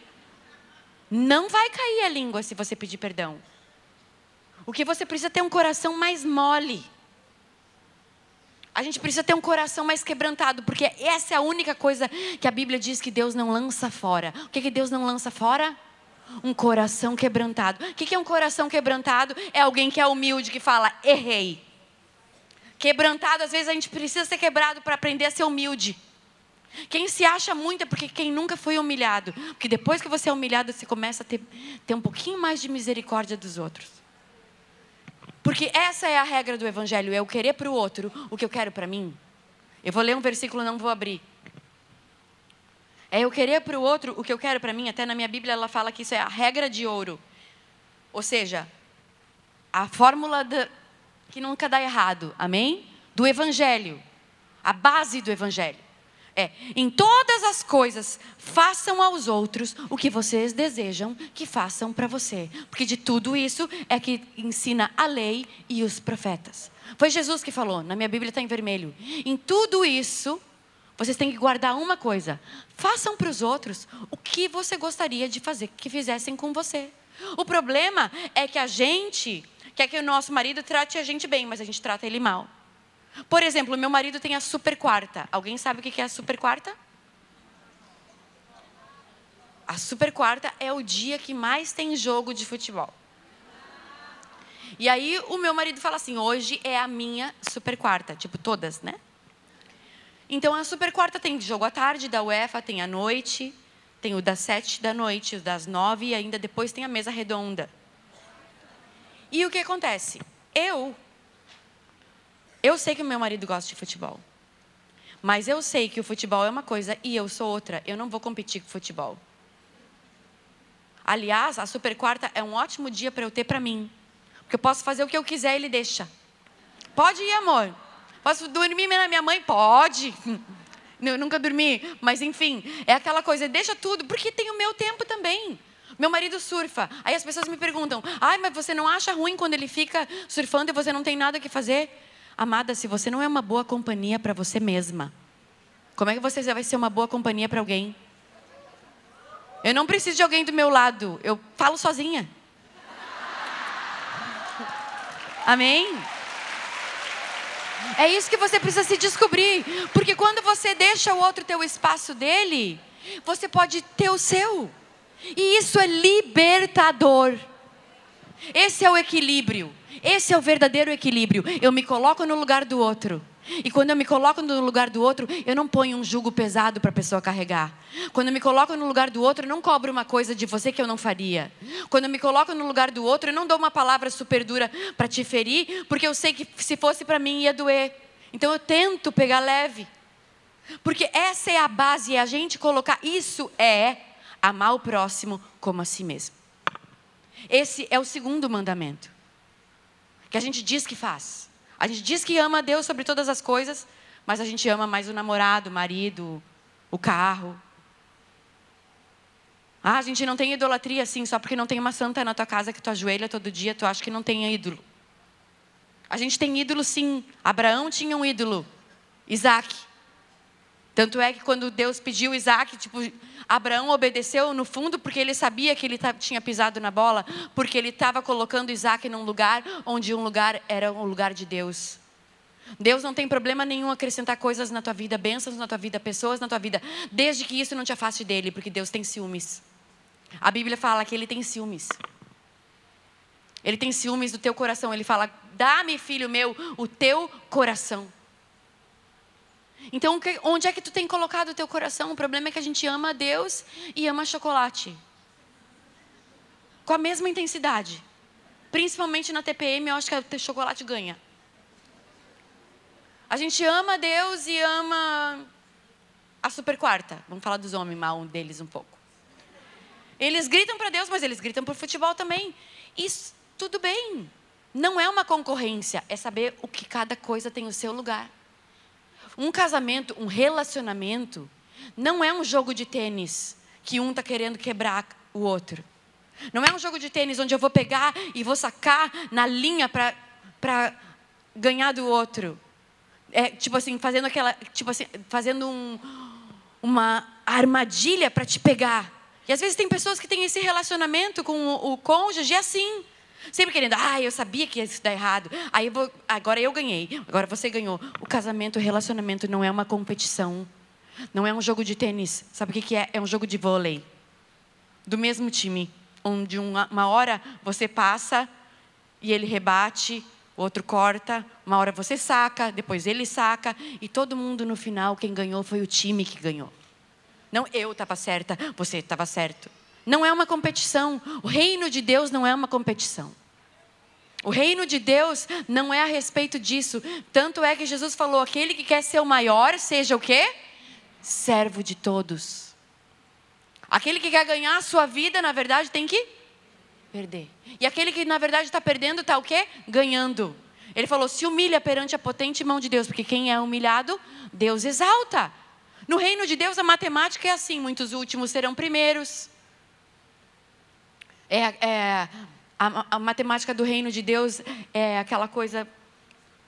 Não vai cair a língua se você pedir perdão. O que você precisa é ter um coração mais mole. A gente precisa ter um coração mais quebrantado, porque essa é a única coisa que a Bíblia diz que Deus não lança fora. O que, que Deus não lança fora? Um coração quebrantado. O que, que é um coração quebrantado? É alguém que é humilde, que fala: errei. Quebrantado, às vezes a gente precisa ser quebrado para aprender a ser humilde. Quem se acha muito é porque quem nunca foi humilhado. Porque depois que você é humilhado, você começa a ter, ter um pouquinho mais de misericórdia dos outros. Porque essa é a regra do Evangelho: eu querer para o outro o que eu quero para mim. Eu vou ler um versículo, não vou abrir. É eu querer para o outro o que eu quero para mim. Até na minha Bíblia ela fala que isso é a regra de ouro. Ou seja, a fórmula de, que nunca dá errado. Amém? Do Evangelho. A base do Evangelho. É, em todas as coisas, façam aos outros o que vocês desejam que façam para você. Porque de tudo isso é que ensina a lei e os profetas. Foi Jesus que falou, na minha Bíblia está em vermelho. Em tudo isso, vocês têm que guardar uma coisa: façam para os outros o que você gostaria de fazer que fizessem com você. O problema é que a gente quer que o nosso marido trate a gente bem, mas a gente trata ele mal. Por exemplo, meu marido tem a super quarta. Alguém sabe o que é a super quarta? A super quarta é o dia que mais tem jogo de futebol. E aí o meu marido fala assim: hoje é a minha super quarta, tipo todas, né? Então a super quarta tem jogo à tarde da UEFA, tem à noite, tem o das sete da noite, o das nove e ainda depois tem a mesa redonda. E o que acontece? Eu eu sei que o meu marido gosta de futebol. Mas eu sei que o futebol é uma coisa e eu sou outra. Eu não vou competir com futebol. Aliás, a super quarta é um ótimo dia para eu ter para mim. Porque eu posso fazer o que eu quiser e ele deixa. Pode ir, amor. Posso dormir na minha mãe? Pode. *laughs* Eu nunca dormi, mas enfim, é aquela coisa, deixa tudo, porque tem o meu tempo também. Meu marido surfa. Aí as pessoas me perguntam: ai, mas você não acha ruim quando ele fica surfando e você não tem nada que fazer? Amada, se você não é uma boa companhia para você mesma, como é que você vai ser uma boa companhia para alguém? Eu não preciso de alguém do meu lado, eu falo sozinha. Amém? É isso que você precisa se descobrir, porque quando você deixa o outro ter o espaço dele, você pode ter o seu. E isso é libertador. Esse é o equilíbrio. Esse é o verdadeiro equilíbrio. Eu me coloco no lugar do outro. E quando eu me coloco no lugar do outro, eu não ponho um jugo pesado para a pessoa carregar. Quando eu me coloco no lugar do outro, eu não cobro uma coisa de você que eu não faria. Quando eu me coloco no lugar do outro, eu não dou uma palavra super dura para te ferir, porque eu sei que se fosse para mim ia doer. Então eu tento pegar leve. Porque essa é a base, é a gente colocar. Isso é amar o próximo como a si mesmo. Esse é o segundo mandamento que a gente diz que faz. A gente diz que ama a Deus sobre todas as coisas, mas a gente ama mais o namorado, o marido, o carro. Ah, a gente não tem idolatria assim, só porque não tem uma santa na tua casa que tu ajoelha todo dia, tu acha que não tem ídolo. A gente tem ídolo sim. Abraão tinha um ídolo, Isaac. Tanto é que quando Deus pediu Isaac, tipo, Abraão obedeceu no fundo porque ele sabia que ele tinha pisado na bola, porque ele estava colocando Isaac num lugar onde um lugar era um lugar de Deus. Deus não tem problema nenhum acrescentar coisas na tua vida, bênçãos na tua vida, pessoas na tua vida, desde que isso não te afaste dele, porque Deus tem ciúmes. A Bíblia fala que ele tem ciúmes. Ele tem ciúmes do teu coração. Ele fala: dá-me, filho meu, o teu coração. Então, onde é que tu tem colocado o teu coração? O problema é que a gente ama a Deus e ama chocolate. Com a mesma intensidade. Principalmente na TPM, eu acho que o chocolate ganha. A gente ama a Deus e ama a super quarta. Vamos falar dos homens mal deles um pouco. Eles gritam para Deus, mas eles gritam para o futebol também. Isso tudo bem. Não é uma concorrência, é saber o que cada coisa tem o seu lugar. Um casamento, um relacionamento, não é um jogo de tênis que um está querendo quebrar o outro. Não é um jogo de tênis onde eu vou pegar e vou sacar na linha para ganhar do outro. É, tipo assim, fazendo aquela, tipo assim, fazendo um, uma armadilha para te pegar. E às vezes tem pessoas que têm esse relacionamento com o, o cônjuge assim. Sempre querendo, ah, eu sabia que ia dar errado. Aí eu vou, agora eu ganhei, agora você ganhou. O casamento, o relacionamento não é uma competição. Não é um jogo de tênis. Sabe o que é? É um jogo de vôlei. Do mesmo time. Onde uma, uma hora você passa e ele rebate, o outro corta, uma hora você saca, depois ele saca, e todo mundo no final, quem ganhou foi o time que ganhou. Não eu estava certa, você estava certo. Não é uma competição. O reino de Deus não é uma competição. O reino de Deus não é a respeito disso. Tanto é que Jesus falou: aquele que quer ser o maior, seja o quê? Servo de todos. Aquele que quer ganhar a sua vida, na verdade, tem que perder. E aquele que, na verdade, está perdendo, está o quê? Ganhando. Ele falou: se humilha perante a potente mão de Deus, porque quem é humilhado, Deus exalta. No reino de Deus, a matemática é assim: muitos últimos serão primeiros. É, é a, a matemática do reino de Deus é aquela coisa.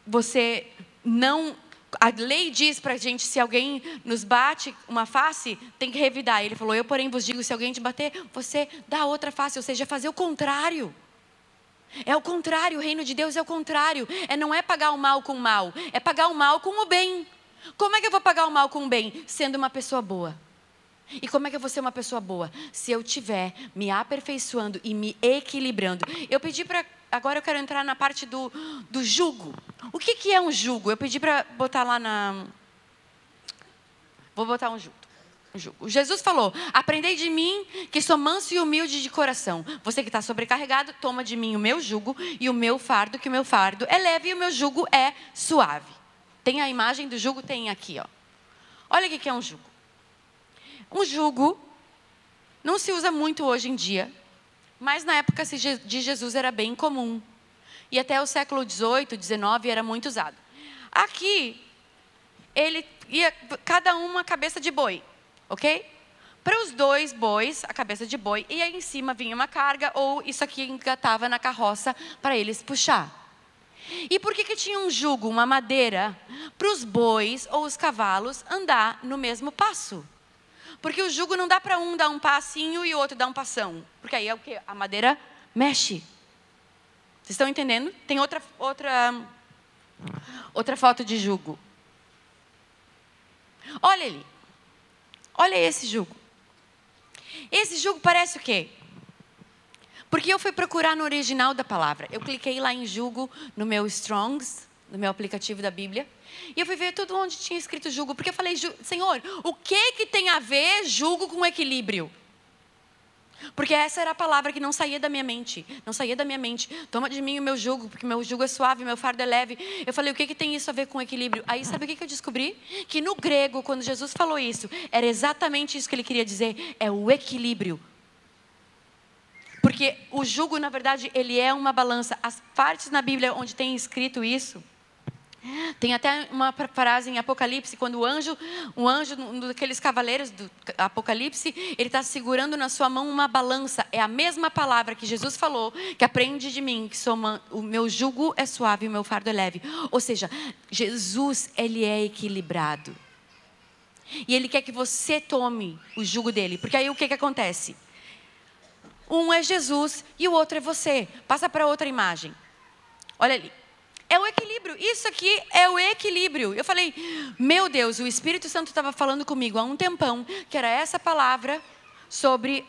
Você não a lei diz para a gente, se alguém nos bate uma face, tem que revidar. Ele falou, eu porém vos digo, se alguém te bater, você dá outra face, ou seja, fazer o contrário. É o contrário, o reino de Deus é o contrário. É não é pagar o mal com o mal, é pagar o mal com o bem. Como é que eu vou pagar o mal com o bem? Sendo uma pessoa boa. E como é que eu vou ser uma pessoa boa? Se eu estiver me aperfeiçoando e me equilibrando. Eu pedi para. Agora eu quero entrar na parte do, do jugo. O que, que é um jugo? Eu pedi para botar lá na. Vou botar um jugo. Um jugo. Jesus falou: Aprendei de mim, que sou manso e humilde de coração. Você que está sobrecarregado, toma de mim o meu jugo e o meu fardo, que o meu fardo é leve e o meu jugo é suave. Tem a imagem do jugo? Tem aqui, ó. Olha o que é um jugo. Um jugo não se usa muito hoje em dia, mas na época de Jesus era bem comum. E até o século XVIII, XIX era muito usado. Aqui, ele ia cada uma cabeça de boi, ok? Para os dois bois, a cabeça de boi, e aí em cima vinha uma carga, ou isso aqui engatava na carroça para eles puxar. E por que, que tinha um jugo, uma madeira, para os bois ou os cavalos andar no mesmo passo? Porque o jugo não dá para um dar um passinho e o outro dar um passão. Porque aí é o que? A madeira mexe. Vocês estão entendendo? Tem outra, outra, outra foto de jugo. Olha ali. Olha esse jugo. Esse jugo parece o quê? Porque eu fui procurar no original da palavra. Eu cliquei lá em jugo no meu Strongs, no meu aplicativo da Bíblia. E eu fui ver tudo onde tinha escrito jugo, porque eu falei, Senhor, o que que tem a ver jugo com equilíbrio? Porque essa era a palavra que não saía da minha mente. Não saía da minha mente. Toma de mim o meu jugo, porque meu jugo é suave, meu fardo é leve. Eu falei, o que, que tem isso a ver com equilíbrio? Aí sabe o que, que eu descobri? Que no grego, quando Jesus falou isso, era exatamente isso que ele queria dizer: é o equilíbrio. Porque o jugo, na verdade, ele é uma balança. As partes na Bíblia onde tem escrito isso, tem até uma frase em Apocalipse, quando o anjo, um anjo, um daqueles cavaleiros do Apocalipse, ele está segurando na sua mão uma balança. É a mesma palavra que Jesus falou, que aprende de mim, que o meu jugo é suave e o meu fardo é leve. Ou seja, Jesus, ele é equilibrado. E ele quer que você tome o jugo dele. Porque aí o que, que acontece? Um é Jesus e o outro é você. Passa para outra imagem. Olha ali. É o equilíbrio. Isso aqui é o equilíbrio. Eu falei, meu Deus, o Espírito Santo estava falando comigo há um tempão que era essa palavra sobre,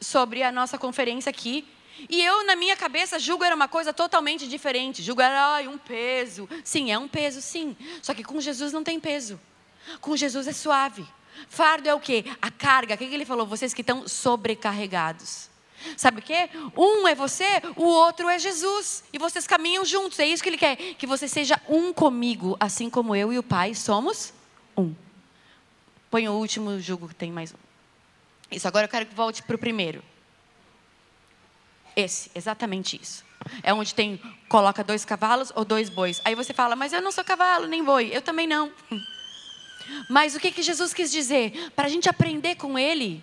sobre a nossa conferência aqui. E eu, na minha cabeça, julgo era uma coisa totalmente diferente. Julgo era ai, um peso. Sim, é um peso, sim. Só que com Jesus não tem peso. Com Jesus é suave. Fardo é o quê? A carga. O que ele falou? Vocês que estão sobrecarregados. Sabe o quê? Um é você, o outro é Jesus. E vocês caminham juntos. É isso que ele quer. Que você seja um comigo, assim como eu e o Pai somos um. Põe o último jugo que tem mais um. Isso, agora eu quero que volte para o primeiro. Esse, exatamente isso. É onde tem, coloca dois cavalos ou dois bois. Aí você fala, mas eu não sou cavalo, nem boi. Eu também não. *laughs* Mas o que, que Jesus quis dizer? Para a gente aprender com ele,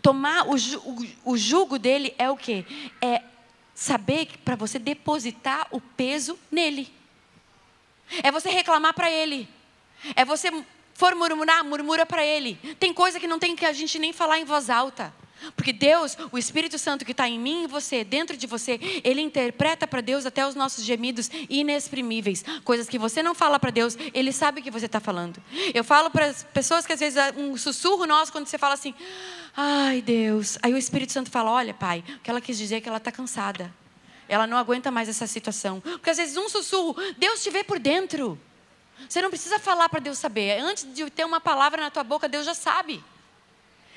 Tomar o, o, o jugo dele é o quê? É saber para você depositar o peso nele. É você reclamar para ele. É você for murmurar, murmura para ele. Tem coisa que não tem que a gente nem falar em voz alta. Porque Deus, o Espírito Santo que está em mim e você, dentro de você, ele interpreta para Deus até os nossos gemidos inexprimíveis. Coisas que você não fala para Deus, ele sabe o que você está falando. Eu falo para as pessoas que às vezes um sussurro nosso quando você fala assim, ai Deus. Aí o Espírito Santo fala: olha, pai, o que ela quis dizer é que ela está cansada. Ela não aguenta mais essa situação. Porque às vezes um sussurro, Deus te vê por dentro. Você não precisa falar para Deus saber. Antes de ter uma palavra na tua boca, Deus já sabe.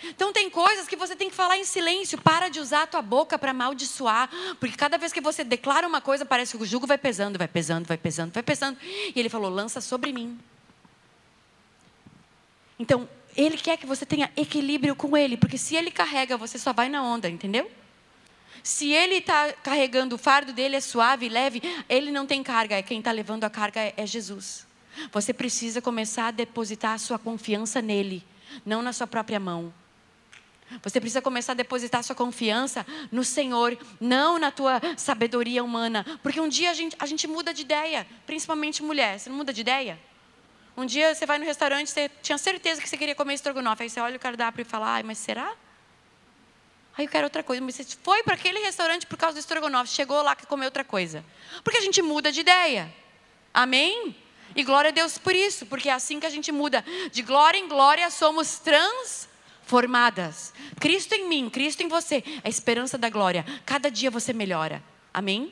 Então tem coisas que você tem que falar em silêncio. Para de usar a tua boca para amaldiçoar. Porque cada vez que você declara uma coisa, parece que o jugo vai pesando, vai pesando, vai pesando, vai pesando. E ele falou: lança sobre mim. Então, ele quer que você tenha equilíbrio com ele. Porque se ele carrega, você só vai na onda, entendeu? Se ele está carregando o fardo dele é suave, leve, ele não tem carga. Quem está levando a carga é, é Jesus. Você precisa começar a depositar a sua confiança nele, não na sua própria mão. Você precisa começar a depositar sua confiança no Senhor, não na tua sabedoria humana. Porque um dia a gente, a gente muda de ideia, principalmente mulher. Você não muda de ideia? Um dia você vai no restaurante, você tinha certeza que você queria comer estrogonofe. Aí você olha o cardápio e fala, ai, mas será? Aí eu quero outra coisa. Mas você foi para aquele restaurante por causa do estrogonofe, chegou lá que comeu outra coisa. Porque a gente muda de ideia. Amém? E glória a Deus por isso, porque é assim que a gente muda. De glória em glória somos transformadas. Cristo em mim, Cristo em você, é a esperança da glória. Cada dia você melhora. Amém?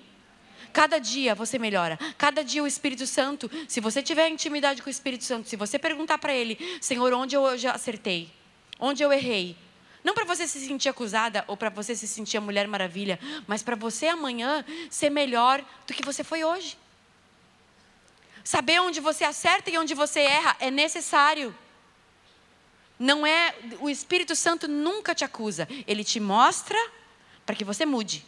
Cada dia você melhora. Cada dia o Espírito Santo, se você tiver intimidade com o Espírito Santo, se você perguntar para ele, Senhor, onde eu já acertei? Onde eu errei? Não para você se sentir acusada ou para você se sentir a Mulher Maravilha, mas para você amanhã ser melhor do que você foi hoje. Saber onde você acerta e onde você erra é necessário. Não é, o Espírito Santo nunca te acusa, ele te mostra para que você mude.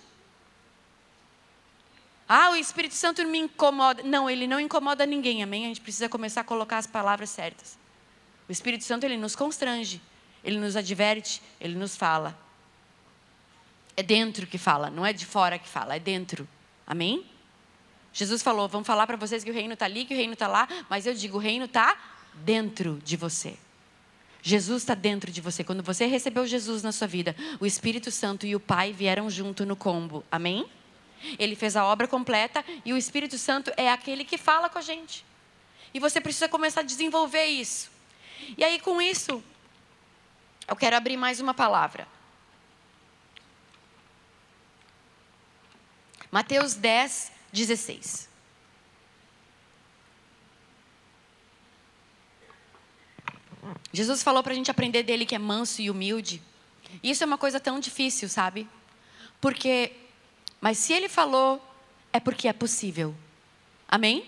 Ah, o Espírito Santo me incomoda. Não, ele não incomoda ninguém, amém? A gente precisa começar a colocar as palavras certas. O Espírito Santo, ele nos constrange, ele nos adverte, ele nos fala. É dentro que fala, não é de fora que fala, é dentro. Amém? Jesus falou: vamos falar para vocês que o reino está ali, que o reino está lá, mas eu digo: o reino está dentro de você. Jesus está dentro de você. Quando você recebeu Jesus na sua vida, o Espírito Santo e o Pai vieram junto no combo. Amém? Ele fez a obra completa e o Espírito Santo é aquele que fala com a gente. E você precisa começar a desenvolver isso. E aí, com isso, eu quero abrir mais uma palavra. Mateus 10, 16. Jesus falou para a gente aprender dele que é manso e humilde. Isso é uma coisa tão difícil, sabe? Porque, mas se ele falou, é porque é possível. Amém?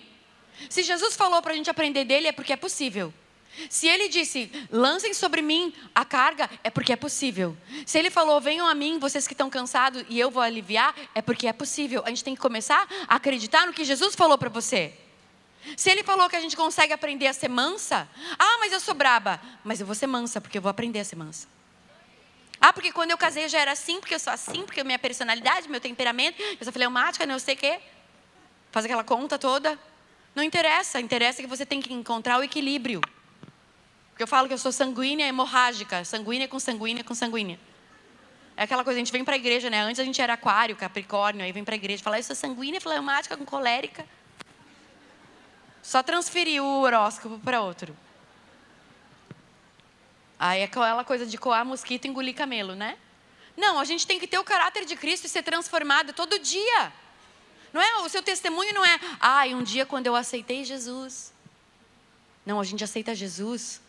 Se Jesus falou para a gente aprender dele, é porque é possível. Se ele disse, lancem sobre mim a carga, é porque é possível. Se ele falou, venham a mim, vocês que estão cansados, e eu vou aliviar, é porque é possível. A gente tem que começar a acreditar no que Jesus falou para você. Se ele falou que a gente consegue aprender a ser mansa, ah, mas eu sou braba. Mas eu vou ser mansa, porque eu vou aprender a ser mansa. Ah, porque quando eu casei eu já era assim, porque eu sou assim, porque minha personalidade, meu temperamento, eu sou fleumática, não sei o quê. Faz aquela conta toda. Não interessa, interessa que você tem que encontrar o equilíbrio. Porque eu falo que eu sou sanguínea hemorrágica, sanguínea com sanguínea com sanguínea. É aquela coisa, a gente vem para a igreja, né? Antes a gente era aquário, capricórnio, aí vem para a igreja, fala, eu sou sanguínea, fleumática com colérica. Só transferir o horóscopo para outro. Aí é aquela coisa de coar mosquito e engolir camelo, né? Não, a gente tem que ter o caráter de Cristo e ser transformado todo dia. Não é, o seu testemunho não é, ah, um dia quando eu aceitei Jesus. Não, a gente aceita Jesus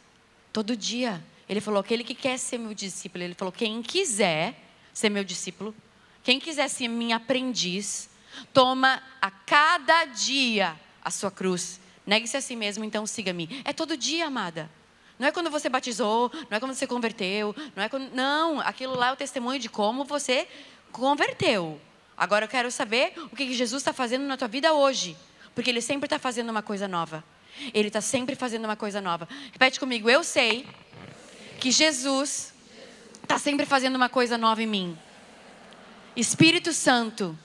Todo dia. Ele falou: aquele que quer ser meu discípulo, ele falou: quem quiser ser meu discípulo, quem quiser ser minha aprendiz, toma a cada dia a sua cruz. Negue-se a si mesmo, então siga-me. É todo dia, amada. Não é quando você batizou, não é quando você converteu, não é quando. Não, aquilo lá é o testemunho de como você converteu. Agora eu quero saber o que Jesus está fazendo na tua vida hoje. Porque Ele sempre está fazendo uma coisa nova. Ele está sempre fazendo uma coisa nova. Repete comigo, eu sei que Jesus está sempre fazendo uma coisa nova em mim. Espírito Santo,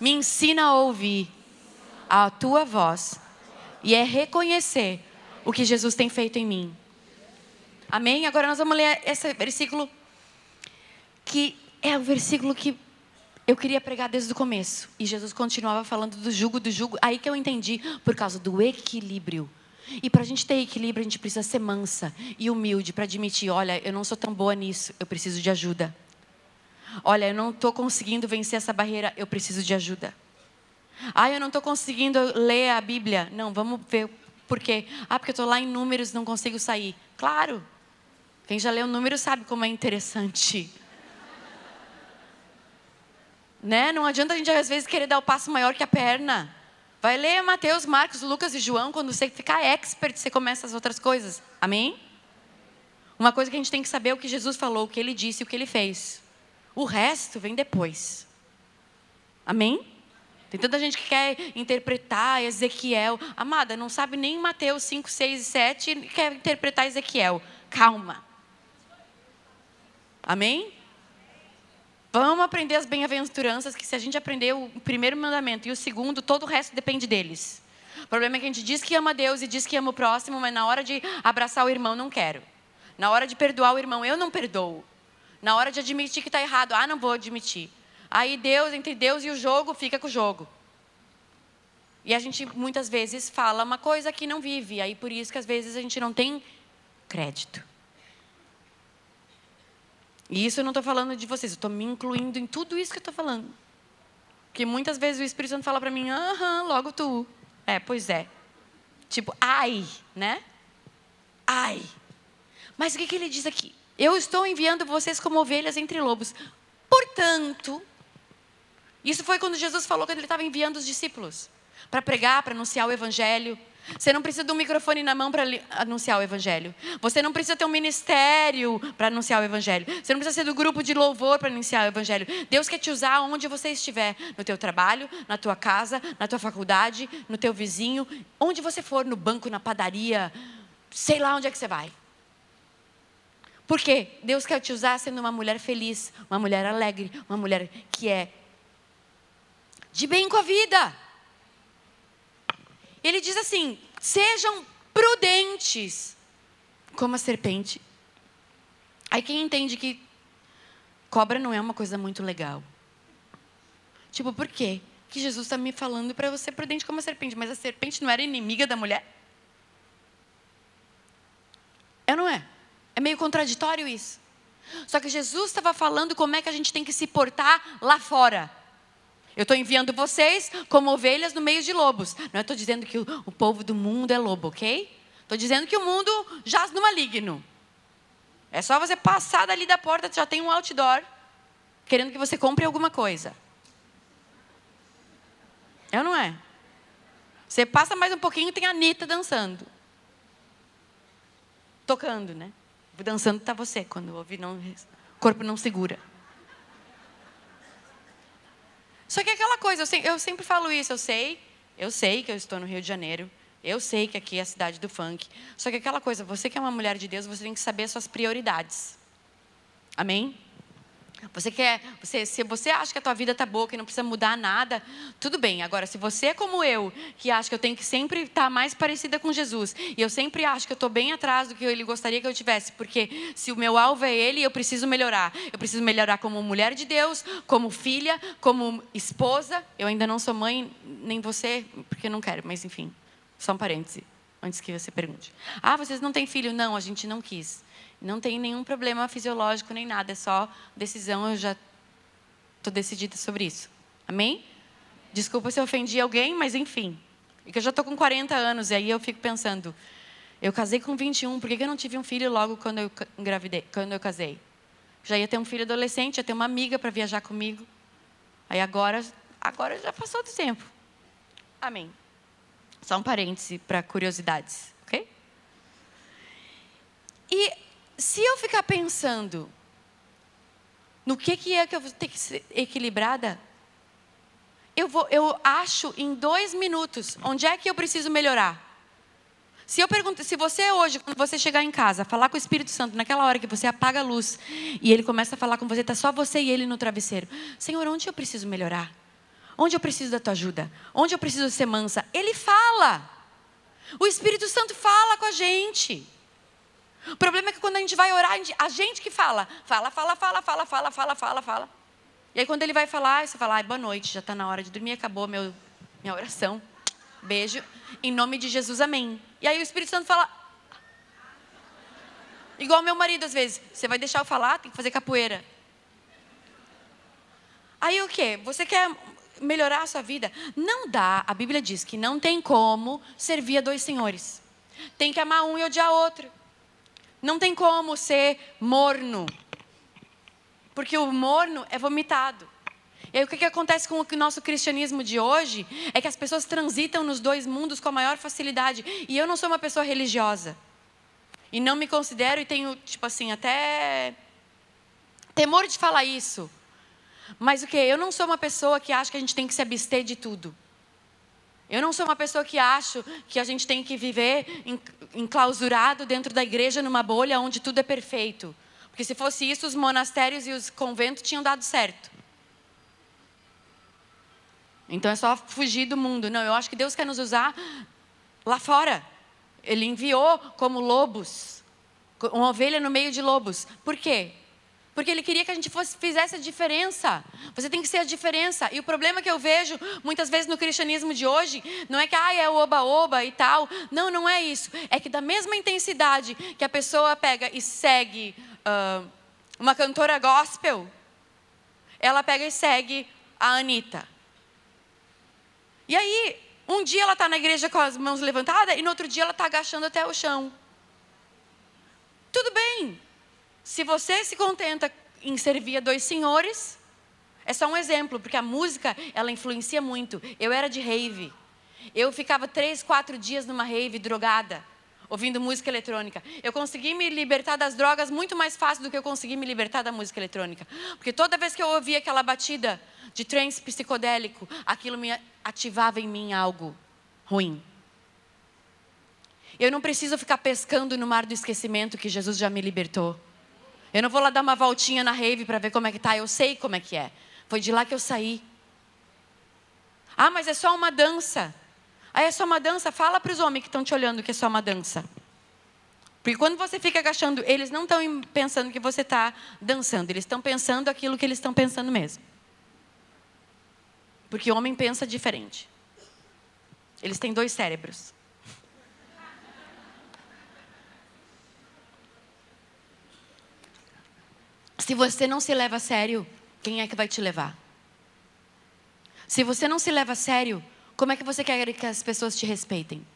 me ensina a ouvir a tua voz e é reconhecer o que Jesus tem feito em mim. Amém? Agora nós vamos ler esse versículo que é o versículo que eu queria pregar desde o começo. E Jesus continuava falando do jugo, do jugo. Aí que eu entendi, por causa do equilíbrio. E para a gente ter equilíbrio, a gente precisa ser mansa e humilde para admitir: olha, eu não sou tão boa nisso, eu preciso de ajuda. Olha, eu não estou conseguindo vencer essa barreira, eu preciso de ajuda. Ah, eu não estou conseguindo ler a Bíblia. Não, vamos ver por quê. Ah, porque eu estou lá em números, não consigo sair. Claro, Quem já leu o número sabe como é interessante. Né? Não adianta a gente, às vezes, querer dar o passo maior que a perna. Vai ler Mateus, Marcos, Lucas e João. Quando você ficar expert, você começa as outras coisas. Amém? Uma coisa que a gente tem que saber é o que Jesus falou, o que ele disse e o que ele fez. O resto vem depois. Amém? Tem tanta gente que quer interpretar Ezequiel. Amada, não sabe nem Mateus 5, 6 e 7 e quer interpretar Ezequiel. Calma. Amém? Vamos aprender as bem-aventuranças, que se a gente aprender o primeiro mandamento e o segundo, todo o resto depende deles. O problema é que a gente diz que ama Deus e diz que ama o próximo, mas na hora de abraçar o irmão, não quero. Na hora de perdoar o irmão, eu não perdoo. Na hora de admitir que está errado, ah, não vou admitir. Aí Deus, entre Deus e o jogo, fica com o jogo. E a gente muitas vezes fala uma coisa que não vive, aí por isso que às vezes a gente não tem crédito. E isso eu não estou falando de vocês, eu estou me incluindo em tudo isso que eu estou falando. Porque muitas vezes o Espírito Santo fala para mim, aham, logo tu. É, pois é. Tipo, ai, né? Ai. Mas o que, que ele diz aqui? Eu estou enviando vocês como ovelhas entre lobos. Portanto, isso foi quando Jesus falou que ele estava enviando os discípulos para pregar, para anunciar o evangelho, você não precisa de um microfone na mão para anunciar o Evangelho. Você não precisa ter um ministério para anunciar o Evangelho. Você não precisa ser do grupo de louvor para anunciar o Evangelho. Deus quer te usar onde você estiver. No teu trabalho, na tua casa, na tua faculdade, no teu vizinho. Onde você for, no banco, na padaria. Sei lá onde é que você vai. Por quê? Deus quer te usar sendo uma mulher feliz, uma mulher alegre, uma mulher que é de bem com a vida. Ele diz assim: sejam prudentes como a serpente. Aí quem entende que cobra não é uma coisa muito legal. Tipo, por quê? Que Jesus está me falando para você prudente como a serpente, mas a serpente não era inimiga da mulher? É não é? É meio contraditório isso. Só que Jesus estava falando como é que a gente tem que se portar lá fora. Eu estou enviando vocês como ovelhas no meio de lobos. Não estou dizendo que o, povo do mundo é lobo, ok? Estou dizendo que o mundo jaz no maligno. É só você passar dali da porta, já tem um outdoor querendo que você compre alguma coisa. É ou não é? Você passa mais um pouquinho e tem a Anitta dançando. Tocando, né? Dançando está você, quando o não, o corpo não segura. Só que aquela coisa, eu sempre falo isso, eu sei, eu sei que eu estou no Rio de Janeiro, eu sei que aqui é a cidade do funk. Só que aquela coisa, você que é uma mulher de Deus, você tem que saber as suas prioridades. Amém? Você quer, você, se você acha que a tua vida está boa, que não precisa mudar nada, tudo bem. Agora, se você é como eu, que acha que eu tenho que sempre estar tá mais parecida com Jesus, e eu sempre acho que eu estou bem atrás do que ele gostaria que eu tivesse, porque se o meu alvo é ele, eu preciso melhorar. Eu preciso melhorar como mulher de Deus, como filha, como esposa. Eu ainda não sou mãe, nem você, porque não quero, mas enfim, só um parêntese, antes que você pergunte. Ah, vocês não têm filho? Não, a gente não quis. Não tem nenhum problema fisiológico nem nada, é só decisão, eu já estou decidida sobre isso. Amém? Desculpa se eu ofendi alguém, mas enfim. É que eu já estou com 40 anos e aí eu fico pensando, eu casei com 21, por que eu não tive um filho logo quando eu engravidei, quando eu casei? Já ia ter um filho adolescente, ia ter uma amiga para viajar comigo. Aí agora, agora já passou do tempo. Amém. Só um parêntese para curiosidades, ok? E se eu ficar pensando no que, que é que eu vou ter que ser equilibrada, eu, vou, eu acho em dois minutos onde é que eu preciso melhorar. Se eu pergunto, se você hoje, quando você chegar em casa, falar com o Espírito Santo, naquela hora que você apaga a luz e ele começa a falar com você, está só você e ele no travesseiro. Senhor, onde eu preciso melhorar? Onde eu preciso da tua ajuda? Onde eu preciso ser mansa? Ele fala. O Espírito Santo fala com a gente. O problema é que quando a gente vai orar, a gente que fala. Fala, fala, fala, fala, fala, fala, fala, fala. E aí quando ele vai falar, você fala, ai, boa noite, já está na hora de dormir, acabou meu, minha oração. Beijo. Em nome de Jesus, amém. E aí o Espírito Santo fala. Igual meu marido, às vezes. Você vai deixar eu falar, tem que fazer capoeira. Aí o quê? Você quer melhorar a sua vida? Não dá. A Bíblia diz que não tem como servir a dois senhores. Tem que amar um e odiar outro. Não tem como ser morno. Porque o morno é vomitado. E aí o que, que acontece com o nosso cristianismo de hoje é que as pessoas transitam nos dois mundos com a maior facilidade. E eu não sou uma pessoa religiosa. E não me considero e tenho, tipo assim, até temor de falar isso. Mas o que? Eu não sou uma pessoa que acha que a gente tem que se abster de tudo. Eu não sou uma pessoa que acho que a gente tem que viver enclausurado dentro da igreja numa bolha onde tudo é perfeito. Porque se fosse isso, os monastérios e os conventos tinham dado certo. Então é só fugir do mundo. Não, eu acho que Deus quer nos usar lá fora. Ele enviou como lobos, uma ovelha no meio de lobos. Por quê? Porque ele queria que a gente fosse, fizesse a diferença. Você tem que ser a diferença. E o problema que eu vejo muitas vezes no cristianismo de hoje não é que ah, é oba-oba e tal. Não, não é isso. É que da mesma intensidade que a pessoa pega e segue uh, uma cantora gospel, ela pega e segue a Anitta. E aí, um dia ela está na igreja com as mãos levantadas e no outro dia ela está agachando até o chão. Tudo bem. Se você se contenta em servir a dois senhores, é só um exemplo, porque a música, ela influencia muito. Eu era de rave. Eu ficava três, quatro dias numa rave drogada, ouvindo música eletrônica. Eu consegui me libertar das drogas muito mais fácil do que eu consegui me libertar da música eletrônica. Porque toda vez que eu ouvia aquela batida de trance psicodélico, aquilo me ativava em mim algo ruim. Eu não preciso ficar pescando no mar do esquecimento que Jesus já me libertou. Eu não vou lá dar uma voltinha na rave para ver como é que tá, eu sei como é que é. Foi de lá que eu saí. Ah, mas é só uma dança. Ah, é só uma dança? Fala para os homens que estão te olhando que é só uma dança. Porque quando você fica agachando, eles não estão pensando que você está dançando, eles estão pensando aquilo que eles estão pensando mesmo. Porque o homem pensa diferente. Eles têm dois cérebros. Se você não se leva a sério, quem é que vai te levar? Se você não se leva a sério, como é que você quer que as pessoas te respeitem?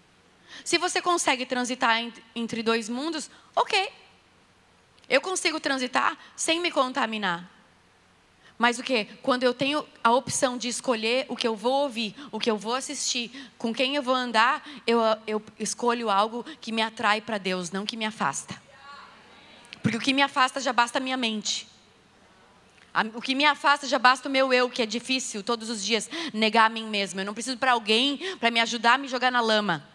Se você consegue transitar entre dois mundos, ok. Eu consigo transitar sem me contaminar. Mas o que? Quando eu tenho a opção de escolher o que eu vou ouvir, o que eu vou assistir, com quem eu vou andar, eu, eu escolho algo que me atrai para Deus, não que me afasta. Porque o que me afasta já basta a minha mente. O que me afasta já basta o meu eu, que é difícil todos os dias negar a mim mesmo. Eu não preciso para alguém para me ajudar a me jogar na lama.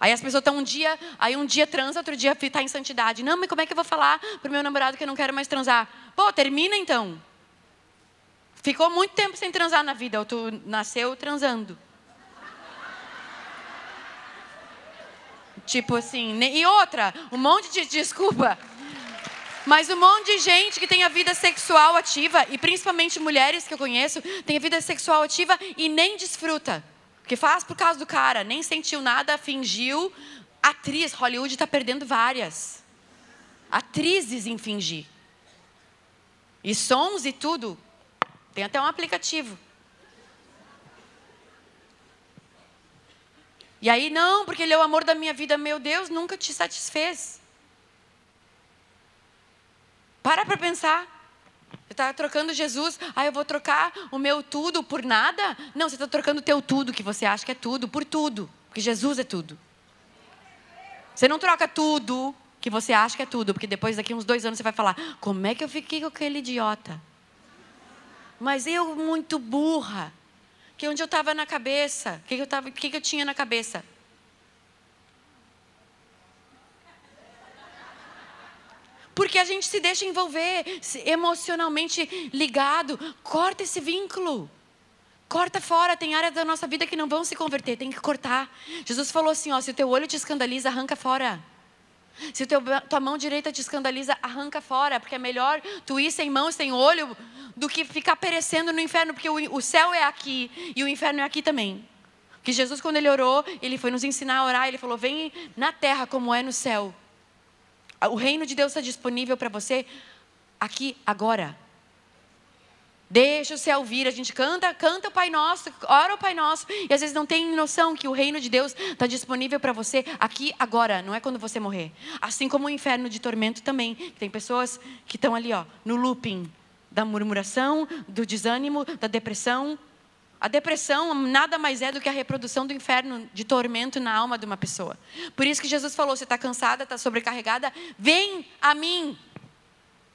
Aí as pessoas estão um dia, aí um dia transa, outro dia está em santidade. Não, mas como é que eu vou falar para o meu namorado que eu não quero mais transar? Pô, termina então. Ficou muito tempo sem transar na vida, ou tu nasceu transando. Tipo assim, e outra, um monte de desculpa. Mas um monte de gente que tem a vida sexual ativa, e principalmente mulheres que eu conheço, tem a vida sexual ativa e nem desfruta. Que faz por causa do cara, nem sentiu nada, fingiu. Atriz, Hollywood está perdendo várias. Atrizes em fingir. E sons e tudo. Tem até um aplicativo. E aí, não, porque ele é o amor da minha vida. Meu Deus, nunca te satisfez. Para para pensar. Você está trocando Jesus, ah, eu vou trocar o meu tudo por nada? Não, você está trocando o teu tudo, que você acha que é tudo, por tudo. Porque Jesus é tudo. Você não troca tudo que você acha que é tudo, porque depois daqui uns dois anos você vai falar: como é que eu fiquei com aquele idiota? Mas eu, muito burra, que onde eu estava na cabeça, o que, que, eu que, que eu tinha na cabeça? Porque a gente se deixa envolver, emocionalmente ligado. Corta esse vínculo. Corta fora, tem áreas da nossa vida que não vão se converter, tem que cortar. Jesus falou assim: ó, se o teu olho te escandaliza, arranca fora. Se teu, tua mão direita te escandaliza, arranca fora, porque é melhor tu ir sem mão, sem olho, do que ficar perecendo no inferno, porque o, o céu é aqui e o inferno é aqui também. Que Jesus, quando ele orou, ele foi nos ensinar a orar, ele falou: vem na terra como é no céu. O reino de Deus está disponível para você aqui, agora. Deixa o céu vir, a gente canta, canta o Pai Nosso, ora o Pai Nosso, e às vezes não tem noção que o reino de Deus está disponível para você aqui, agora, não é quando você morrer. Assim como o inferno de tormento também. Tem pessoas que estão ali, ó, no looping da murmuração, do desânimo, da depressão. A depressão nada mais é do que a reprodução do inferno de tormento na alma de uma pessoa. Por isso que Jesus falou: você está cansada, está sobrecarregada, vem a mim.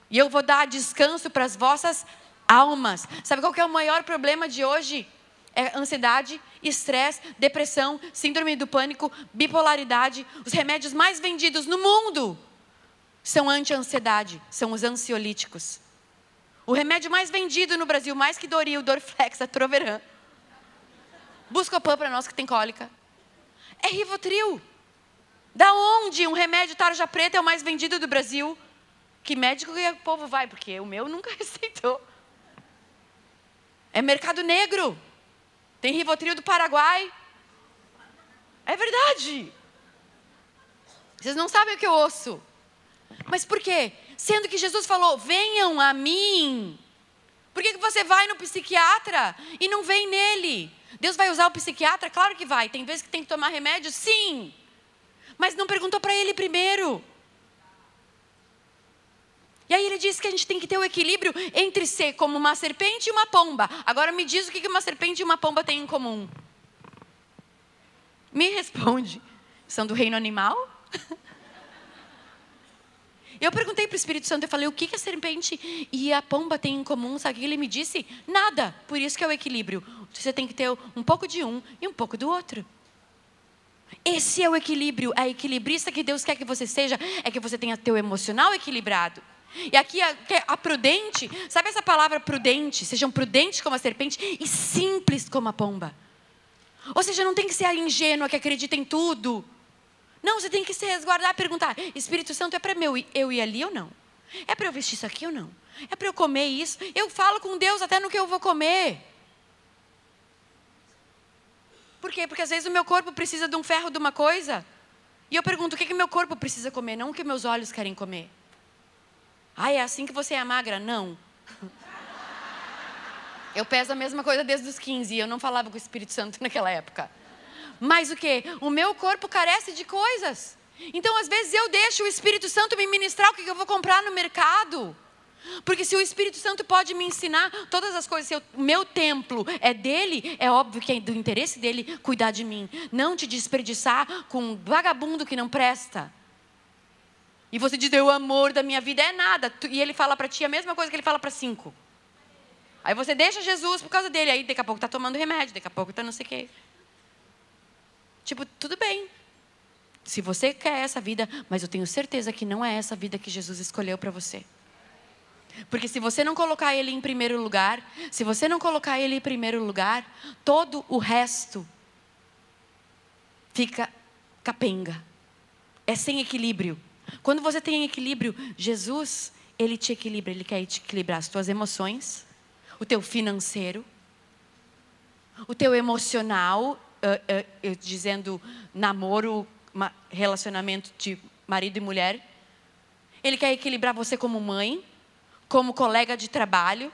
E eu vou dar descanso para as vossas almas. Sabe qual é o maior problema de hoje? É ansiedade, estresse, depressão, síndrome do pânico, bipolaridade. Os remédios mais vendidos no mundo são anti-ansiedade, são os ansiolíticos. O remédio mais vendido no Brasil, mais que Doril, Dorflex, Atroveran. Buscopan para nós que tem cólica. É Rivotril. Da onde um remédio tarja preta é o mais vendido do Brasil? Que médico que o povo vai? Porque o meu nunca *laughs* receitou. É mercado negro. Tem Rivotril do Paraguai. É verdade. Vocês não sabem o que eu ouço. Mas por quê? Sendo que Jesus falou: venham a mim. Por que, que você vai no psiquiatra e não vem nele? Deus vai usar o psiquiatra? Claro que vai. Tem vezes que tem que tomar remédio? Sim. Mas não perguntou para ele primeiro. E aí ele diz que a gente tem que ter o equilíbrio entre ser como uma serpente e uma pomba. Agora me diz o que uma serpente e uma pomba têm em comum. Me responde. São do reino animal? *laughs* Eu perguntei para o Espírito Santo, eu falei, o que a serpente e a pomba têm em comum? Sabe o que ele me disse? Nada. Por isso que é o equilíbrio. Você tem que ter um pouco de um e um pouco do outro. Esse é o equilíbrio. A equilibrista que Deus quer que você seja é que você tenha teu emocional equilibrado. E aqui a, a, prudente, sabe essa palavra prudente? Sejam prudentes como a serpente e simples como a pomba. Ou seja, não tem que ser a ingênua que acredita em tudo. Não, você tem que se resguardar e perguntar: Espírito Santo é para eu ir ali ou não? É para eu vestir isso aqui ou não? É para eu comer isso? Eu falo com Deus até no que eu vou comer. Por quê? Porque às vezes o meu corpo precisa de um ferro de uma coisa. E eu pergunto: o que, que meu corpo precisa comer? Não o que meus olhos querem comer. Ah, é assim que você é magra? Não. *laughs* Eu peso a mesma coisa desde os 15 e eu não falava com o Espírito Santo *laughs* naquela época. Mas o que? O meu corpo carece de coisas. Então, às vezes, eu deixo o Espírito Santo me ministrar o que eu vou comprar no mercado. Porque se o Espírito Santo pode me ensinar todas as coisas, se o meu templo é dele, é óbvio que é do interesse dele cuidar de mim. Não te desperdiçar com um vagabundo que não presta. E você diz, o amor da minha vida é nada. E ele fala para ti a mesma coisa que ele fala para cinco. Aí você deixa Jesus por causa dele. Aí daqui a pouco está tomando remédio, daqui a pouco está não sei o quê. Tipo, tudo bem. Se você quer essa vida, mas eu tenho certeza que não é essa vida que Jesus escolheu para você. Porque se você não colocar ele em primeiro lugar, se você não colocar ele em primeiro lugar, todo o resto fica capenga. É sem equilíbrio. Quando você tem equilíbrio, Jesus, ele te equilibra, ele quer te equilibrar as tuas emoções, o teu financeiro, o teu emocional, uh, uh, dizendo namoro, relacionamento de marido e mulher. Ele quer equilibrar você como mãe, como colega de trabalho.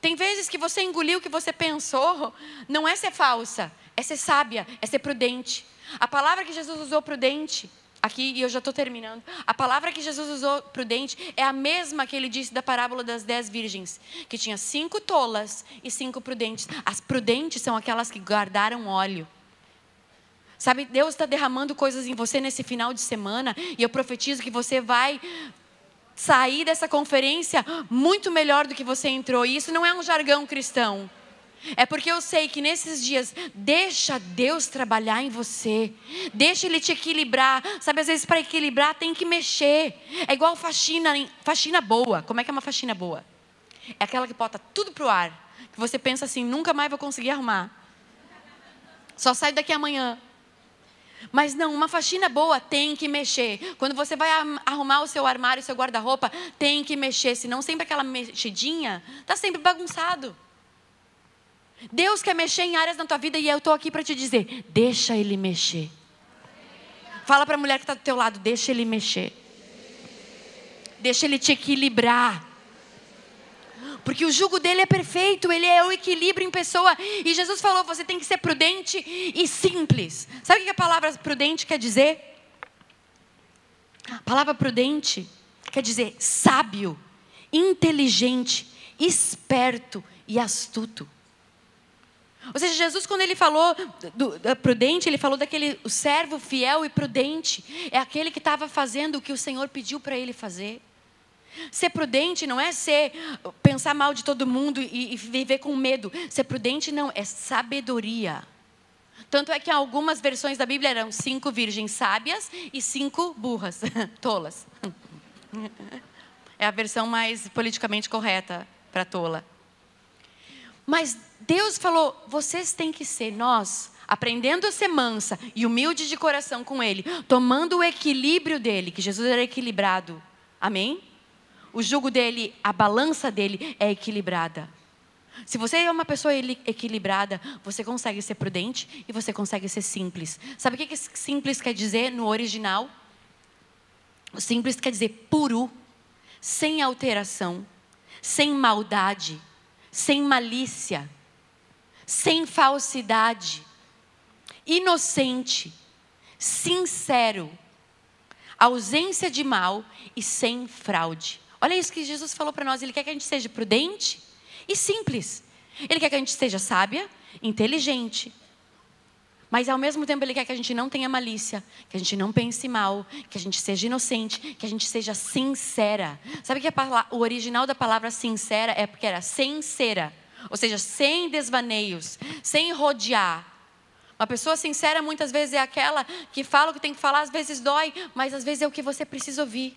Tem vezes que você engoliu o que você pensou, não é ser falsa, é ser sábia, é ser prudente. A palavra que Jesus usou, prudente, aqui, e eu já estou terminando. A palavra que Jesus usou, prudente, é a mesma que ele disse da parábola das dez virgens, que tinha cinco tolas e cinco prudentes. As prudentes são aquelas que guardaram óleo. Sabe, Deus está derramando coisas em você nesse final de semana, e eu profetizo que você vai sair dessa conferência muito melhor do que você entrou. E isso não é um jargão cristão. É porque eu sei que nesses dias, deixa Deus trabalhar em você. Deixa Ele te equilibrar. Sabe, às vezes para equilibrar tem que mexer. É igual faxina, faxina boa. Como é que é uma faxina boa? É aquela que bota tudo pro ar. Que você pensa assim, nunca mais vou conseguir arrumar. Só sai daqui amanhã. Mas não, uma faxina boa tem que mexer. Quando você vai arrumar o seu armário, o seu guarda-roupa, tem que mexer. Senão sempre aquela mexidinha está sempre bagunçado. Deus quer mexer em áreas na tua vida e eu estou aqui para te dizer: deixa Ele mexer. Fala para a mulher que está do teu lado: deixa Ele mexer. Deixa Ele te equilibrar. Porque o jugo dele é perfeito, ele é o equilíbrio em pessoa. E Jesus falou: você tem que ser prudente e simples. Sabe o que a palavra prudente quer dizer? A palavra prudente quer dizer sábio, inteligente, esperto e astuto. Ou seja, Jesus, quando ele falou do, do, prudente, ele falou daquele o servo fiel e prudente. É aquele que estava fazendo o que o Senhor pediu para ele fazer. Ser prudente não é ser pensar mal de todo mundo e, e viver com medo. Ser prudente não é sabedoria. Tanto é que algumas versões da Bíblia eram cinco virgens sábias e cinco burras, *laughs* tolas. É a versão mais politicamente correta para tola. Mas Deus falou: vocês têm que ser nós, aprendendo a ser mansa e humilde de coração com Ele, tomando o equilíbrio dele, que Jesus era equilibrado. Amém? O jugo dele, a balança dele é equilibrada. Se você é uma pessoa equilibrada, você consegue ser prudente e você consegue ser simples. Sabe o que simples quer dizer no original? Simples quer dizer puro, sem alteração, sem maldade, sem malícia sem falsidade, inocente, sincero, ausência de mal e sem fraude. Olha isso que Jesus falou para nós. Ele quer que a gente seja prudente e simples. Ele quer que a gente seja sábia, inteligente. Mas ao mesmo tempo ele quer que a gente não tenha malícia, que a gente não pense mal, que a gente seja inocente, que a gente seja sincera. Sabe que o original da palavra sincera é porque era sincera. Ou seja, sem desvaneios, sem rodear. Uma pessoa sincera muitas vezes é aquela que fala o que tem que falar, às vezes dói, mas às vezes é o que você precisa ouvir.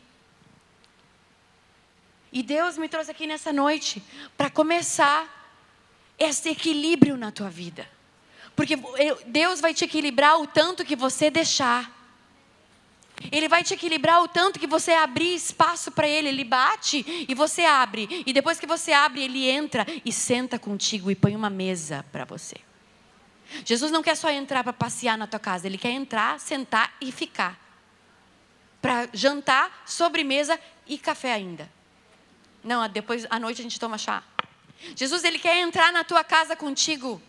E Deus me trouxe aqui nessa noite para começar esse equilíbrio na tua vida. Porque Deus vai te equilibrar o tanto que você deixar. Ele vai te equilibrar o tanto que você abrir espaço para ele. Ele bate e você abre. E depois que você abre, ele entra e senta contigo e põe uma mesa para você. Jesus não quer só entrar para passear na tua casa, ele quer entrar, sentar e ficar. Para jantar, sobremesa e café ainda. Não, depois à noite a gente toma chá. Jesus, ele quer entrar na tua casa contigo.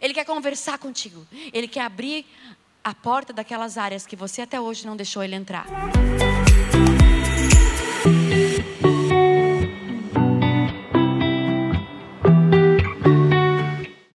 Ele quer conversar contigo. Ele quer abrir a porta daquelas áreas que você até hoje não deixou ele entrar.